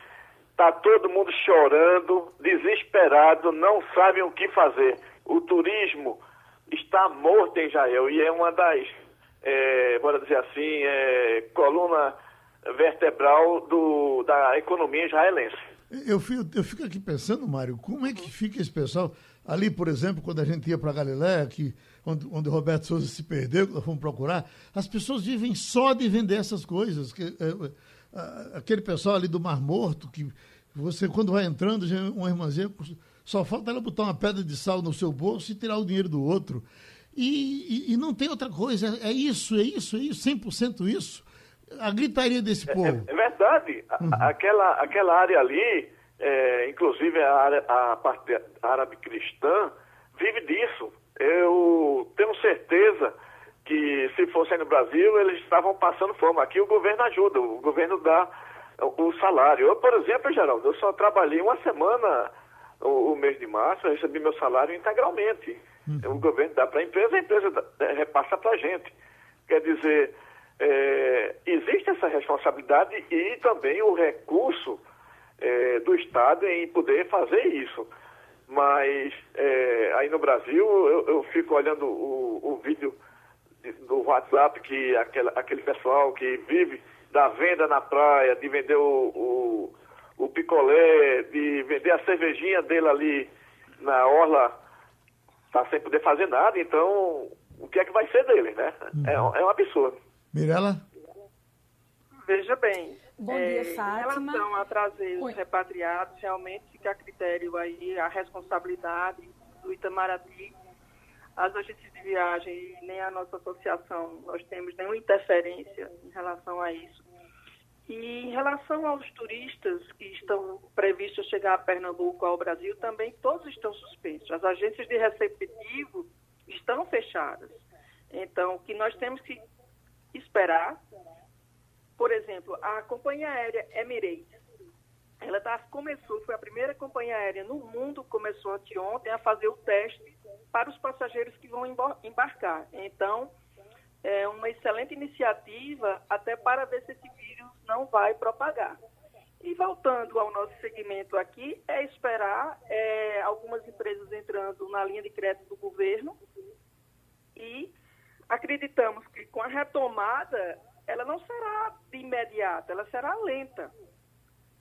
está todo mundo chorando, desesperado, não sabem o que fazer. O turismo está morto em Israel e é uma das, é, bora dizer assim, é, coluna vertebral do, da economia israelense.
Eu fico, eu fico aqui pensando, Mário, como é que fica esse pessoal ali, por exemplo, quando a gente ia para Galiléia, que onde, onde Roberto Souza se perdeu, que nós fomos procurar, as pessoas vivem só de vender essas coisas. Que, é, é, aquele pessoal ali do Mar Morto, que você, quando vai entrando, uma irmãzinha, só falta ela botar uma pedra de sal no seu bolso e tirar o dinheiro do outro. E, e, e não tem outra coisa, é isso, é isso, é isso, 100% isso a gritaria desse é, povo.
É, é verdade. Uhum. Aquela, aquela área ali, é, inclusive a, área, a parte árabe cristã, vive disso. Eu tenho certeza que se fosse no Brasil, eles estavam passando fome. Aqui o governo ajuda, o governo dá o salário. Eu, por exemplo, Geraldo, eu só trabalhei uma semana o, o mês de março, eu recebi meu salário integralmente. Uhum. O governo dá para a empresa, a empresa dá, repassa para a gente. Quer dizer, é, existe essa responsabilidade e também o recurso é, do Estado em poder fazer isso. Mas é, aí no Brasil eu, eu fico olhando o, o vídeo do WhatsApp que aquele, aquele pessoal que vive da venda na praia, de vender o, o, o picolé, de vender a cervejinha dele ali na orla, está sem poder fazer nada, então o que é que vai ser dele, né? Uhum. É, é um absurdo.
Mirela?
Veja bem.
Bom dia, é, Fátima.
Em relação a trazer os repatriados, realmente fica a critério aí a responsabilidade do Itamaraty. as agências de viagem e nem a nossa associação, nós temos nenhuma interferência em relação a isso. E em relação aos turistas que estão previstos chegar a Pernambuco, ao Brasil, também todos estão suspensos. As agências de receptivo estão fechadas. Então, o que nós temos que esperar, por exemplo, a companhia aérea Emirates, ela tá, começou, foi a primeira companhia aérea no mundo, começou anteontem a fazer o teste para os passageiros que vão embarcar. Então, é uma excelente iniciativa até para ver se esse vírus não vai propagar. E voltando ao nosso segmento aqui, é esperar é, algumas empresas entrando na linha de crédito do governo e acreditamos que com a retomada ela não será de imediato, ela será lenta.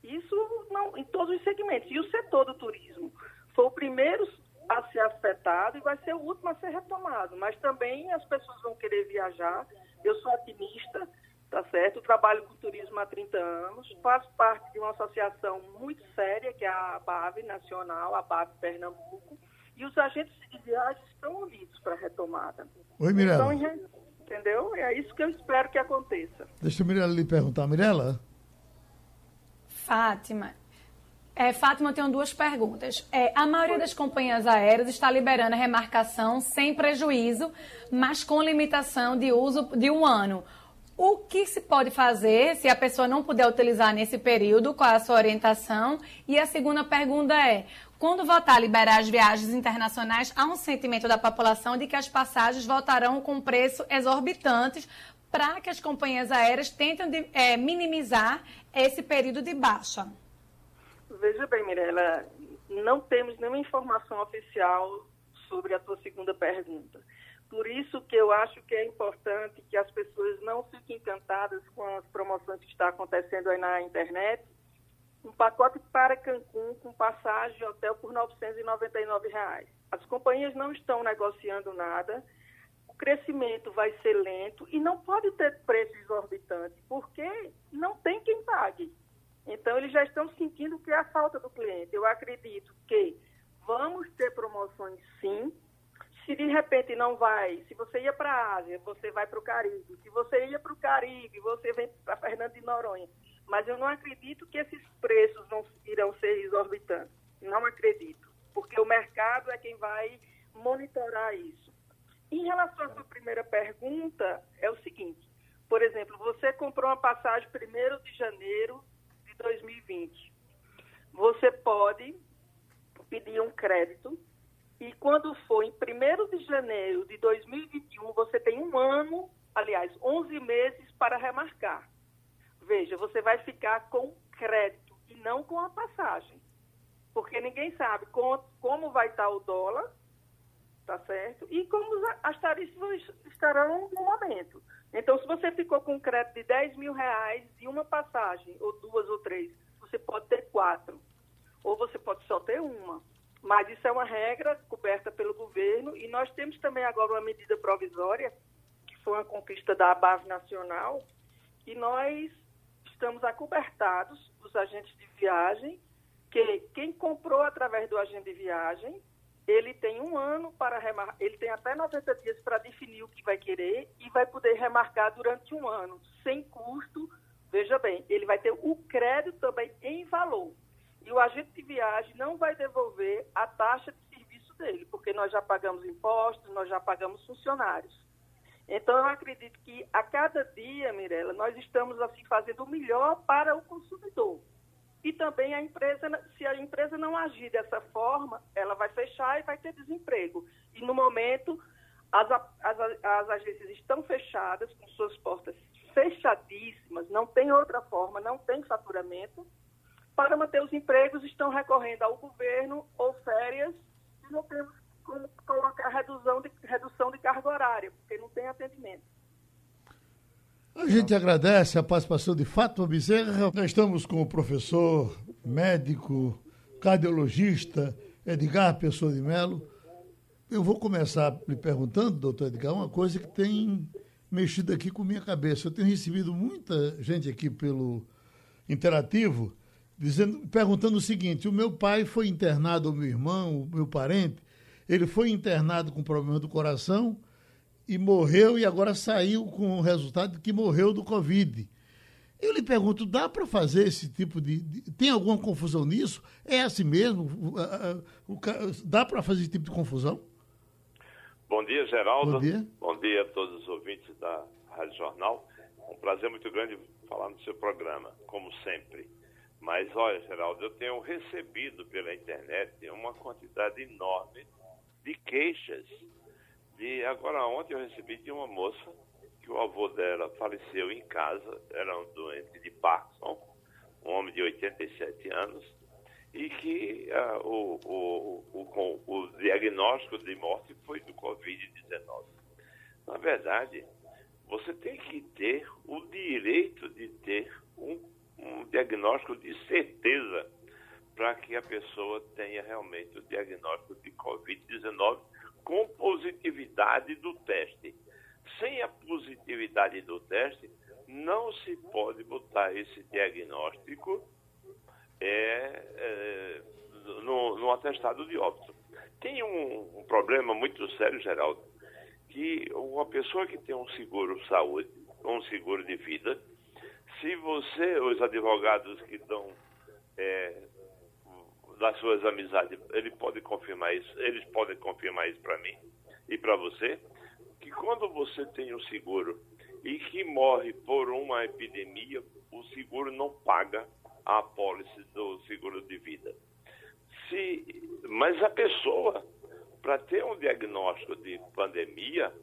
Isso não, em todos os segmentos. E o setor do turismo foi o primeiro a ser afetado e vai ser o último a ser retomado. Mas também as pessoas vão querer viajar. Eu sou otimista, tá certo? Trabalho com turismo há 30 anos, faço parte de uma associação muito séria, que é a BAV Nacional, a BAV Pernambuco, e os agentes de viagem estão unidos para a retomada.
Oi, Mirella.
Então, entendeu? É isso que eu espero que aconteça.
Deixa a Mirella lhe perguntar. Mirella?
Fátima, é, Fátima, eu tenho duas perguntas. É, a maioria das companhias aéreas está liberando a remarcação sem prejuízo, mas com limitação de uso de um ano. O que se pode fazer se a pessoa não puder utilizar nesse período? Qual é a sua orientação? E a segunda pergunta é: quando voltar a liberar as viagens internacionais, há um sentimento da população de que as passagens voltarão com preço exorbitantes para que as companhias aéreas tentem de, é, minimizar esse período de baixa?
Veja bem, Mirella, não temos nenhuma informação oficial sobre a tua segunda pergunta. Por isso que eu acho que é importante que as pessoas não fiquem encantadas com as promoções que estão acontecendo aí na internet. Um pacote para Cancún com passagem de hotel por 999 reais. As companhias não estão negociando nada. O crescimento vai ser lento e não pode ter preço exorbitante, porque não tem quem pague. Então, eles já estão sentindo que é a falta do cliente. Eu acredito que vamos ter promoções sim. Se de repente não vai, se você ia para a Ásia, você vai para o Caribe. Se você ia para o Caribe, você vem para Fernando de Noronha. Mas eu não acredito que esses preços não irão ser exorbitantes. Não acredito. Porque o mercado é quem vai monitorar isso. Em relação à sua primeira pergunta, é o seguinte. Por exemplo, você comprou uma passagem 1 de janeiro 2020. Você pode pedir um crédito e quando for em 1 de janeiro de 2021, você tem um ano, aliás, 11 meses para remarcar. Veja, você vai ficar com crédito e não com a passagem. Porque ninguém sabe como, vai estar o dólar, tá certo? E como as tarifas estarão no momento. Então, se você ficou com crédito de 10 mil reais e uma passagem, ou duas ou três, você pode ter quatro. Ou você pode só ter uma. Mas isso é uma regra coberta pelo governo e nós temos também agora uma medida provisória, que foi uma conquista da ABAV Nacional, e nós estamos acobertados, os agentes de viagem, que quem comprou através do agente de viagem ele tem um ano para remarcar, ele tem até 90 dias para definir o que vai querer e vai poder remarcar durante um ano, sem custo. Veja bem, ele vai ter o crédito também em valor. E o agente de viagem não vai devolver a taxa de serviço dele, porque nós já pagamos impostos, nós já pagamos funcionários. Então, eu acredito que a cada dia, Mirella, nós estamos assim fazendo o melhor para o consumidor. E também a empresa, se a empresa não agir dessa forma, ela vai fechar e vai ter desemprego. E no momento, as, as, as agências estão fechadas, com suas portas fechadíssimas, não tem outra forma, não tem faturamento. Para manter os empregos, estão recorrendo ao governo ou férias e não temos como colocar redução de, redução de carga horária, porque não tem atendimento.
A gente agradece a participação de Fátima Bezerra. Nós estamos com o professor, médico, cardiologista Edgar Pessoa de Melo. Eu vou começar lhe perguntando, doutor Edgar, uma coisa que tem mexido aqui com minha cabeça. Eu tenho recebido muita gente aqui pelo interativo dizendo, perguntando o seguinte: o meu pai foi internado, o meu irmão, o meu parente, ele foi internado com problema do coração e morreu e agora saiu com o resultado de que morreu do Covid. Eu lhe pergunto, dá para fazer esse tipo de, de, Tem alguma confusão nisso? É assim mesmo? Dá para fazer esse tipo de confusão?
Bom dia, Geraldo.
Bom dia.
Bom dia a todos os ouvintes da Rádio Jornal. É um prazer muito grande falar no seu programa, como sempre. Mas olha, Geraldo, eu tenho recebido pela internet uma quantidade enorme de queixas. De agora ontem eu recebi de uma moça que o avô dela faleceu em casa, era um doente de Parkinson, um homem de 87 anos, e que uh, o, o, o, o, diagnóstico de morte foi do Covid-19. Na verdade, você tem que ter o direito de ter um, um diagnóstico de certeza para que a pessoa tenha realmente o diagnóstico de Covid-19 com positividade do teste sem a positividade do teste, não se pode botar esse diagnóstico é, é, no, no, atestado de óbito. Tem um, um, problema muito sério, Geraldo, que uma pessoa que tem um seguro saúde, um seguro de vida, se você, os advogados que dão é, das suas amizades, ele pode confirmar isso, eles podem confirmar isso para mim e para você, que quando você tem um seguro e que morre por uma epidemia, o seguro não paga a apólice do seguro de vida. Se, mas a pessoa, para ter um diagnóstico de pandemia,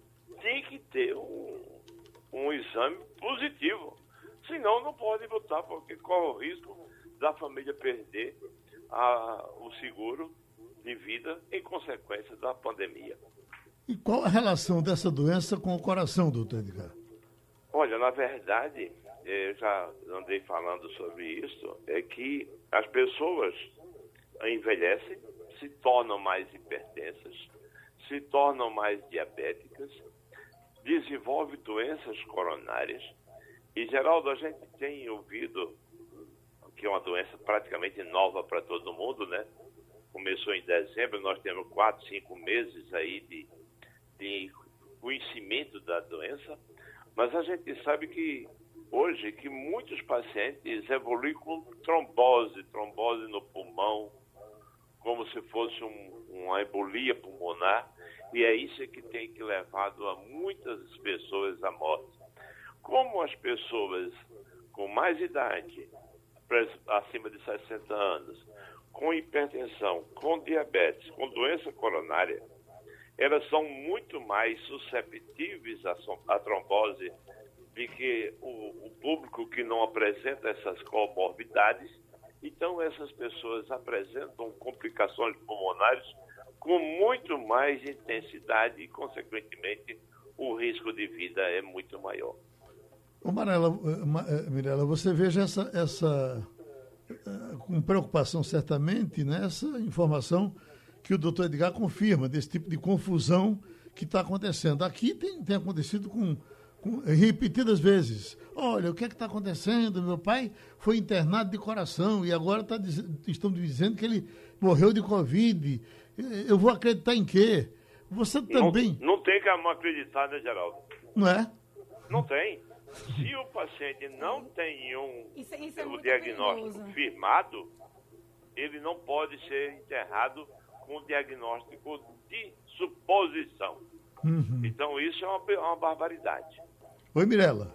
tem que ter um, um exame positivo. Senão não pode votar, porque corre o risco da família perder a, o seguro de vida em consequência da pandemia.
E qual a relação dessa doença com o coração, doutor Edgar?
Olha, na verdade, eu já andei falando sobre isso, é que as pessoas envelhecem, se tornam mais hipertensas, se tornam mais diabéticas, desenvolvem doenças coronárias. E, Geraldo, a gente tem ouvido que é uma doença praticamente nova para todo mundo, né? Começou em dezembro, nós temos quatro, cinco meses aí de de conhecimento da doença, mas a gente sabe que hoje que muitos pacientes evoluem com trombose, trombose no pulmão, como se fosse um, uma embolia pulmonar, e é isso que tem que levado a muitas pessoas à morte. Como as pessoas com mais idade, acima de 60 anos, com hipertensão, com diabetes, com doença coronária, elas são muito mais susceptíveis à, trombose do que o, o público que não apresenta essas comorbidades. Então, essas pessoas apresentam complicações pulmonares com muito mais intensidade e, consequentemente, o risco de vida é muito maior.
Ô Marela, eh, eh, Mirela, você veja essa, essa eh, com preocupação certamente nessa informação que o doutor Edgar confirma desse tipo de confusão que está acontecendo. Aqui tem, tem acontecido com, com, repetidas vezes. Olha, o que é que está acontecendo? Meu pai foi internado de coração e agora tá, estão dizendo que ele morreu de Covid. Eu vou acreditar em quê? Você também.
Não, não tem como acreditar, né, Geraldo?
Não é?
Não tem. Se o paciente não tem um, isso, isso é diagnóstico perigoso. firmado, ele não pode ser enterrado com diagnóstico de suposição. Uhum. Então, isso é uma, é uma barbaridade.
Oi, Mirella.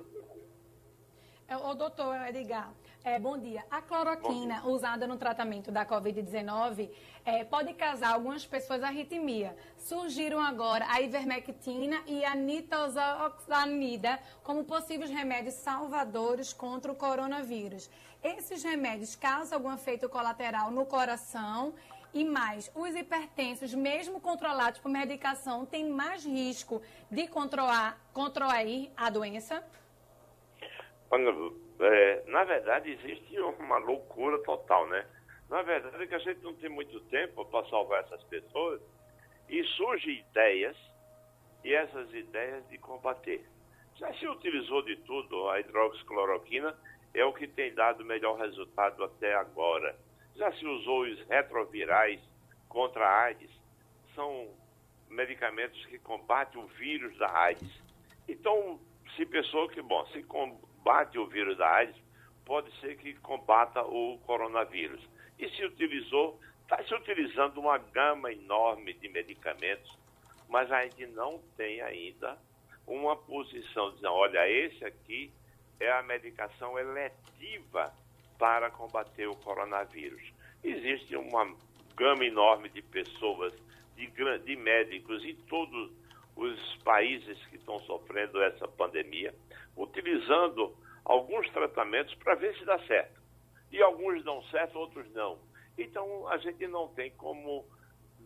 É, o doutor Edgar, é, bom dia. A cloroquina dia. usada no tratamento da Covid-19 é, pode causar algumas pessoas arritmia. Surgiram agora a ivermectina e a nitazoxanida como possíveis remédios salvadores contra o coronavírus. Esses remédios causam algum efeito colateral no coração e mais, os hipertensos, mesmo controlados por medicação, têm mais risco de controlar, contrair a doença?
é, na verdade, existe uma loucura total, né? Na verdade, é que a gente não tem muito tempo para salvar essas pessoas e surgem ideias e essas ideias de combater. Já se utilizou de tudo, a hidroxicloroquina é o que tem dado melhor resultado até agora já se usou os retrovirais contra a AIDS, são medicamentos que combatem o vírus da AIDS. Então, se pensou que, bom, se combate o vírus da AIDS, pode ser que combata o coronavírus. E se utilizou, está se utilizando uma gama enorme de medicamentos, mas a gente não tem ainda uma posição dizendo, olha, esse aqui é a medicação eletiva para combater o coronavírus. Existe uma gama enorme de pessoas, de, de médicos em todos os países que estão sofrendo essa pandemia, utilizando alguns tratamentos para ver se dá certo. E alguns dão certo, outros não. Então, a gente não tem como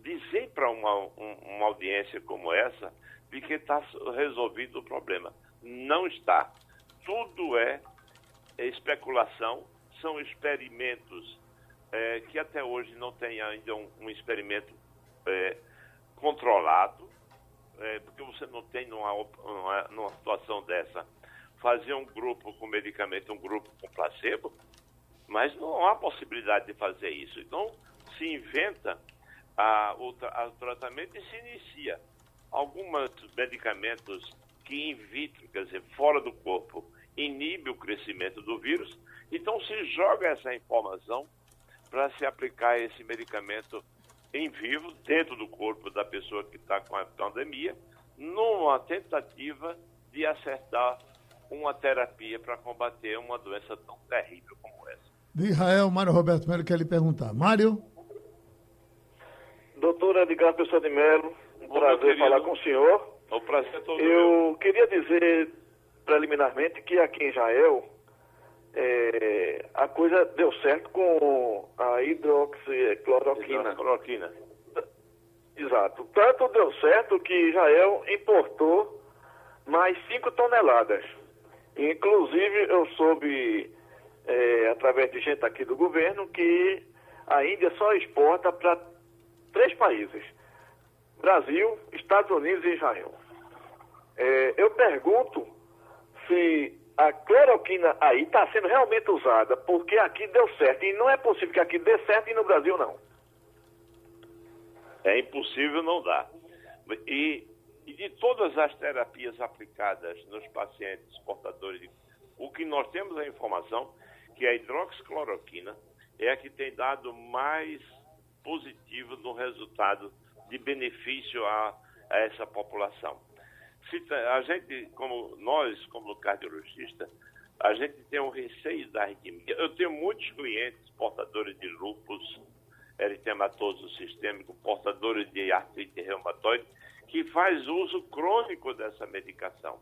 dizer para uma, uma audiência como essa de que está resolvido o problema. Não está. Tudo é especulação, são experimentos é, que até hoje não tem ainda um, um experimento é, controlado, é, porque você não tem numa, numa, numa, situação dessa fazer um grupo com medicamento, um grupo com placebo, mas não há possibilidade de fazer isso. Então, se inventa a, o, a, o tratamento e se inicia alguns medicamentos que in vitro, quer dizer, fora do corpo, inibe o crescimento do vírus. Então se joga essa informação para se aplicar esse medicamento em vivo, dentro do corpo da pessoa que está com a pandemia, numa tentativa de acertar uma terapia para combater uma doença tão terrível como.
De Israel, Mário Roberto Melo quer lhe perguntar. Mário?
Doutora Edgar Pessoa de Melo, um prazer falar com o senhor.
O prazer é todo
Eu
meu.
queria dizer preliminarmente que aqui em Israel é, a coisa deu certo com a hidroxicloroquina.
Hidroxicloroquina.
Exato. Tanto deu certo que Israel importou mais 5 toneladas. Inclusive, eu soube, é, através de gente aqui do governo, que a Índia só exporta para três países: Brasil, Estados Unidos e Israel. É, eu pergunto se a cloroquina aí está sendo realmente usada, porque aqui deu certo. E não é possível que aqui dê certo e no Brasil não.
É impossível não dar. E, e de todas as terapias aplicadas nos pacientes portadores de. O que nós temos a informação que a hidroxicloroquina é a que tem dado mais positivo no resultado de benefício a, a essa população. Se, a gente, como nós, como cardiologista, a gente tem um receio da arritmia. Eu tenho muitos clientes portadores de lúpus, eritematoso sistêmico, portadores de artrite reumatoide, que faz uso crônico dessa medicação.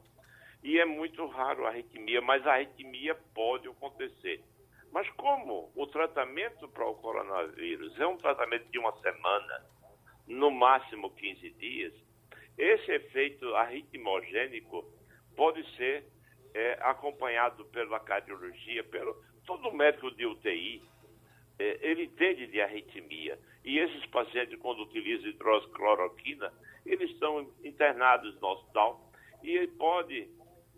E é muito raro a arritmia, mas a arritmia pode acontecer. Mas como o tratamento para o coronavírus é um tratamento de uma semana, no máximo 15 dias, esse efeito arritmogênico pode ser é, acompanhado pela cardiologia, pelo todo médico de UTI, é, ele entende de arritmia. E esses pacientes, quando utilizam hidroxicloroquina, eles estão internados no hospital e pode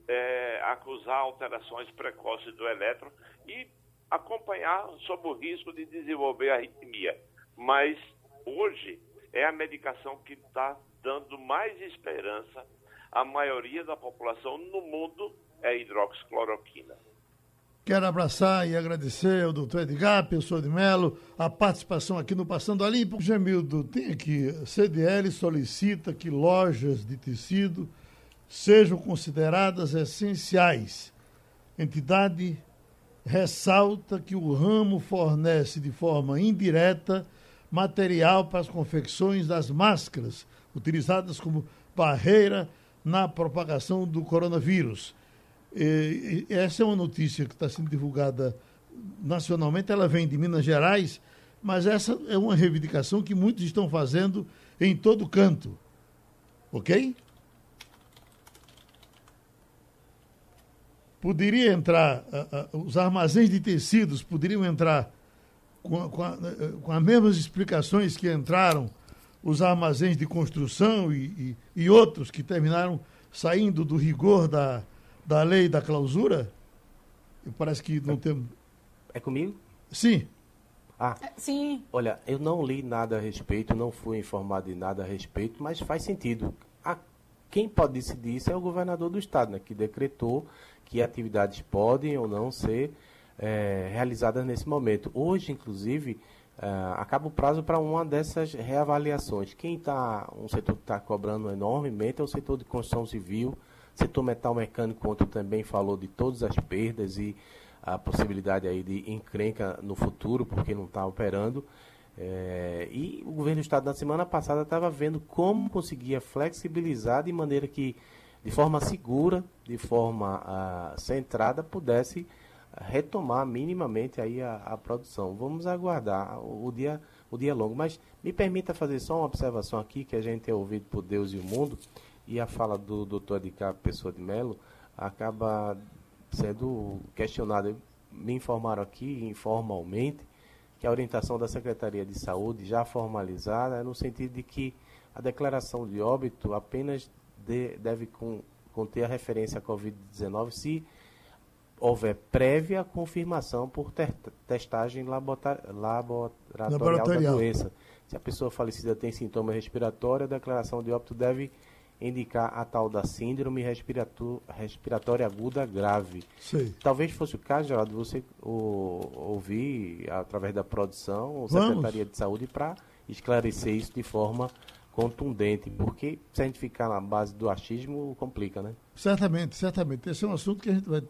é, acusar alterações precoces do elétron e acompanhar sob o risco de desenvolver arritmia. Mas hoje é a medicação que está dando mais esperança à maioria da população no mundo é a hidroxicloroquina.
Quero abraçar e agradecer ao doutor Edgar, pessoa de Melo, a participação aqui no Passando a Limpo. Gemildo, tem aqui, CDL solicita que lojas de tecido sejam consideradas essenciais. Entidade ressalta que o ramo fornece de forma indireta material para as confecções das máscaras, utilizadas como barreira na propagação do coronavírus. E, essa é uma notícia que está sendo divulgada nacionalmente, ela vem de Minas Gerais, mas essa é uma reivindicação que muitos estão fazendo em todo canto. Ok? Poderia entrar, uh, uh, os armazéns de tecidos poderiam entrar com, com, a, com as mesmas explicações que entraram os armazéns de construção e, e, e, outros que terminaram saindo do rigor da, da lei da clausura? Parece que não temos.
É comigo?
Sim.
Ah, sim. Olha, eu não li nada a respeito, não fui informado de nada a respeito, mas faz sentido. A, quem pode decidir isso é o governador do estado, né, que decretou que atividades podem ou não ser é, realizadas nesse momento. Hoje, inclusive, é, acaba o prazo para uma dessas reavaliações. Quem está, um setor que está cobrando enormemente é o setor de construção civil, setor metal mecânico, ontem também falou de todas as perdas e a possibilidade aí de encrenca no futuro, porque não está operando. É, e o governo do estado na semana passada estava vendo como conseguia flexibilizar de maneira que, de forma segura, de forma uh, centrada, pudesse retomar minimamente aí a, a produção. Vamos aguardar o, o, dia o dia longo, mas me permita fazer só uma observação aqui que a gente é ouvido por Deus e o mundo e a fala do doutor Adicap Pessoa de Melo acaba sendo questionada. Me informaram aqui informalmente que a orientação da Secretaria de Saúde já formalizada é no sentido de que a declaração de óbito apenas de, deve com, conter a referência à Covid-19 se houver prévia confirmação por testagem laboratorial, laboratorial, da doença. Se a pessoa falecida tem sintoma respiratório, a declaração de óbito deve indicar a tal da síndrome respiratória aguda grave.
Sei.
Talvez fosse o caso, Geraldo, você o, ouvir através da produção ou Secretaria de Saúde para esclarecer isso de forma contundente, porque se a gente ficar na base do achismo, complica, né?
Certamente, certamente. Esse é um assunto que a gente vai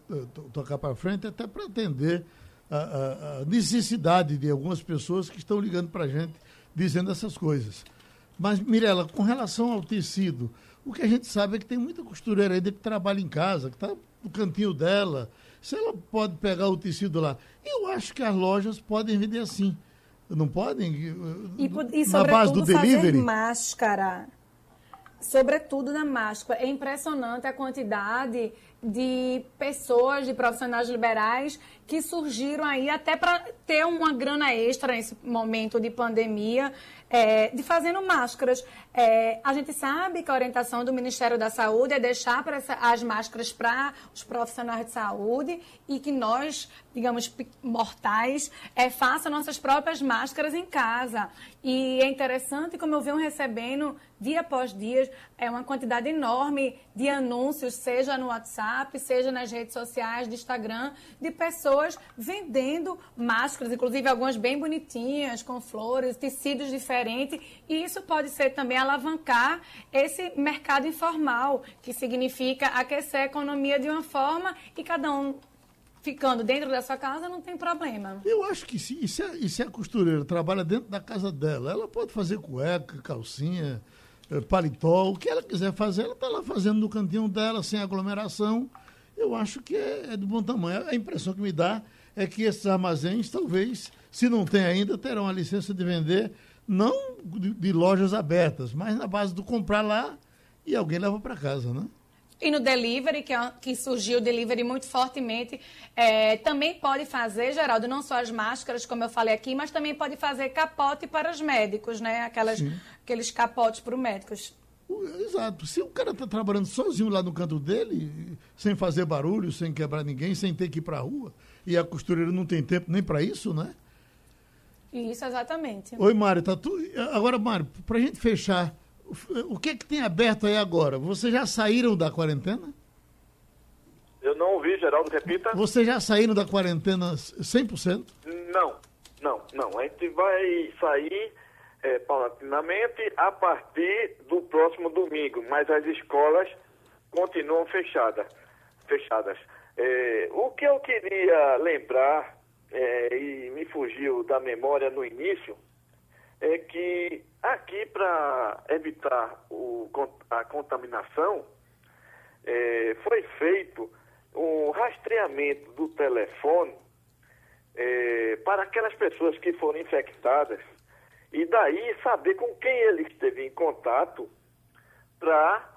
tocar para frente até para atender a, a, a, necessidade de algumas pessoas que estão ligando para a gente dizendo essas coisas. Mas, Mirela, com relação ao tecido, o que a gente sabe é que tem muita costureira ainda que trabalha em casa, que está no cantinho dela. Se ela pode pegar o tecido lá. Eu acho que as lojas podem vender assim não podem?
E, e na base do delivery? máscara. Sobretudo na máscara. É impressionante a quantidade de pessoas, de profissionais liberais que surgiram aí até para ter uma grana extra nesse momento de pandemia, é, de fazendo máscaras. É, a gente sabe que a orientação do Ministério da Saúde é deixar essa, as máscaras para os profissionais de saúde e que nós, digamos, mortais, é, façam nossas próprias máscaras em casa. E é interessante como eu venho recebendo dia após dia é uma quantidade enorme de anúncios, seja no WhatsApp, seja nas redes sociais, de Instagram, de pessoas vendendo máscaras, inclusive algumas bem bonitinhas, com flores, tecidos diferentes. E isso pode ser também alavancar esse mercado informal, que significa aquecer a economia de uma forma e cada um ficando dentro da sua casa não tem problema.
Eu acho que sim. E se a, e se a costureira trabalha dentro da casa dela, ela pode fazer cueca, calcinha, paletó, o que ela quiser fazer, ela está lá fazendo no cantinho dela, sem aglomeração. Eu acho que é, é de bom tamanho. A impressão que me dá é que esses armazéns, talvez, se não tem ainda, terão a licença de vender não de, de lojas abertas, mas na base do comprar lá e alguém leva para casa, né?
E no delivery, que, é, que surgiu o delivery muito fortemente, é, também pode fazer, Geraldo, não só as máscaras, como eu falei aqui, mas também pode fazer capote para os médicos, né? Aquelas, aqueles capotes para os médicos.
Exato. Se o cara está trabalhando sozinho lá no canto dele, sem fazer barulho, sem quebrar ninguém, sem ter que ir para a rua, e a costureira não tem tempo nem para isso, né?
Isso, exatamente.
Oi, Mário. Tá tu... Agora, Mário, para a gente fechar, o que, é que tem aberto aí agora? Vocês já saíram da quarentena?
Eu não ouvi, Geraldo, repita.
Vocês já saíram da quarentena 100%?
Não, não, não. A gente vai sair é, paulatinamente a partir do próximo domingo, mas as escolas continuam fechadas. fechadas. É, o que eu queria lembrar é, e me fugiu da memória no início, é que aqui para evitar o, a contaminação, é, foi feito um rastreamento do telefone é, para aquelas pessoas que foram infectadas e daí saber com quem ele esteve em contato para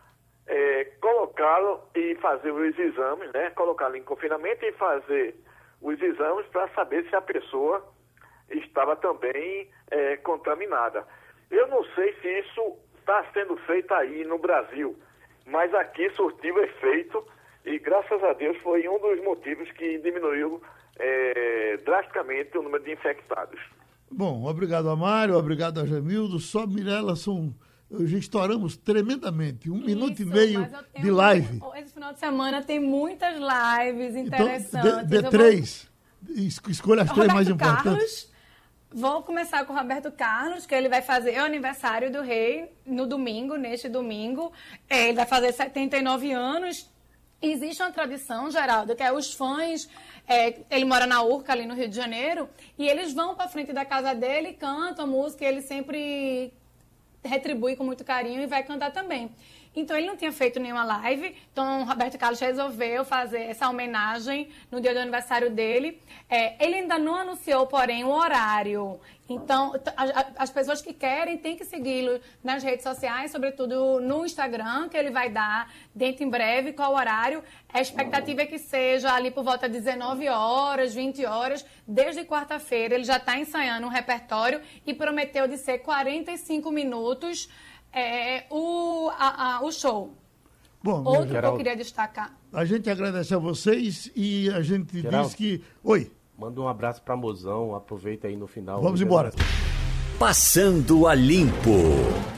é, colocá-lo e fazer os exames, né? Colocá-lo em confinamento e fazer os exames para saber se a pessoa estava também é, contaminada. Eu não sei se isso está sendo feito aí no Brasil, mas aqui surtiu efeito e graças a Deus foi um dos motivos que diminuiu é, drasticamente o número de infectados.
Bom, obrigado a Mário, obrigado a Jamildo. Só Mirella são. Já estouramos tremendamente. Um Isso, minuto e meio de live.
Esse final de semana tem muitas lives interessantes. Então,
de, de três. Vou... Escolha as três mais importantes. Carlos,
vou começar com o Roberto Carlos, que ele vai fazer o aniversário do rei no domingo, neste domingo. É, ele vai fazer 79 anos. Existe uma tradição, Geraldo, que é os fãs é, ele mora na Urca, ali no Rio de Janeiro, e eles vão para frente da casa dele, cantam a música, e ele sempre retribui com muito carinho e vai cantar também. Então ele não tinha feito nenhuma live, então Roberto Carlos resolveu fazer essa homenagem no dia do aniversário dele. É, ele ainda não anunciou, porém, o horário. Então, as pessoas que querem têm que segui-lo nas redes sociais, sobretudo no Instagram, que ele vai dar dentro em breve qual horário. A expectativa é que seja ali por volta de 19 horas, 20 horas. Desde quarta-feira ele já está ensaiando um repertório e prometeu de ser 45 minutos é, o, a, a, o show. Bom, Outro Geraldo, que eu queria destacar.
A gente agradece a vocês e a gente Geraldo, diz que. Oi.
Manda um abraço para Mozão, aproveita aí no final.
Vamos embora.
Passando a limpo.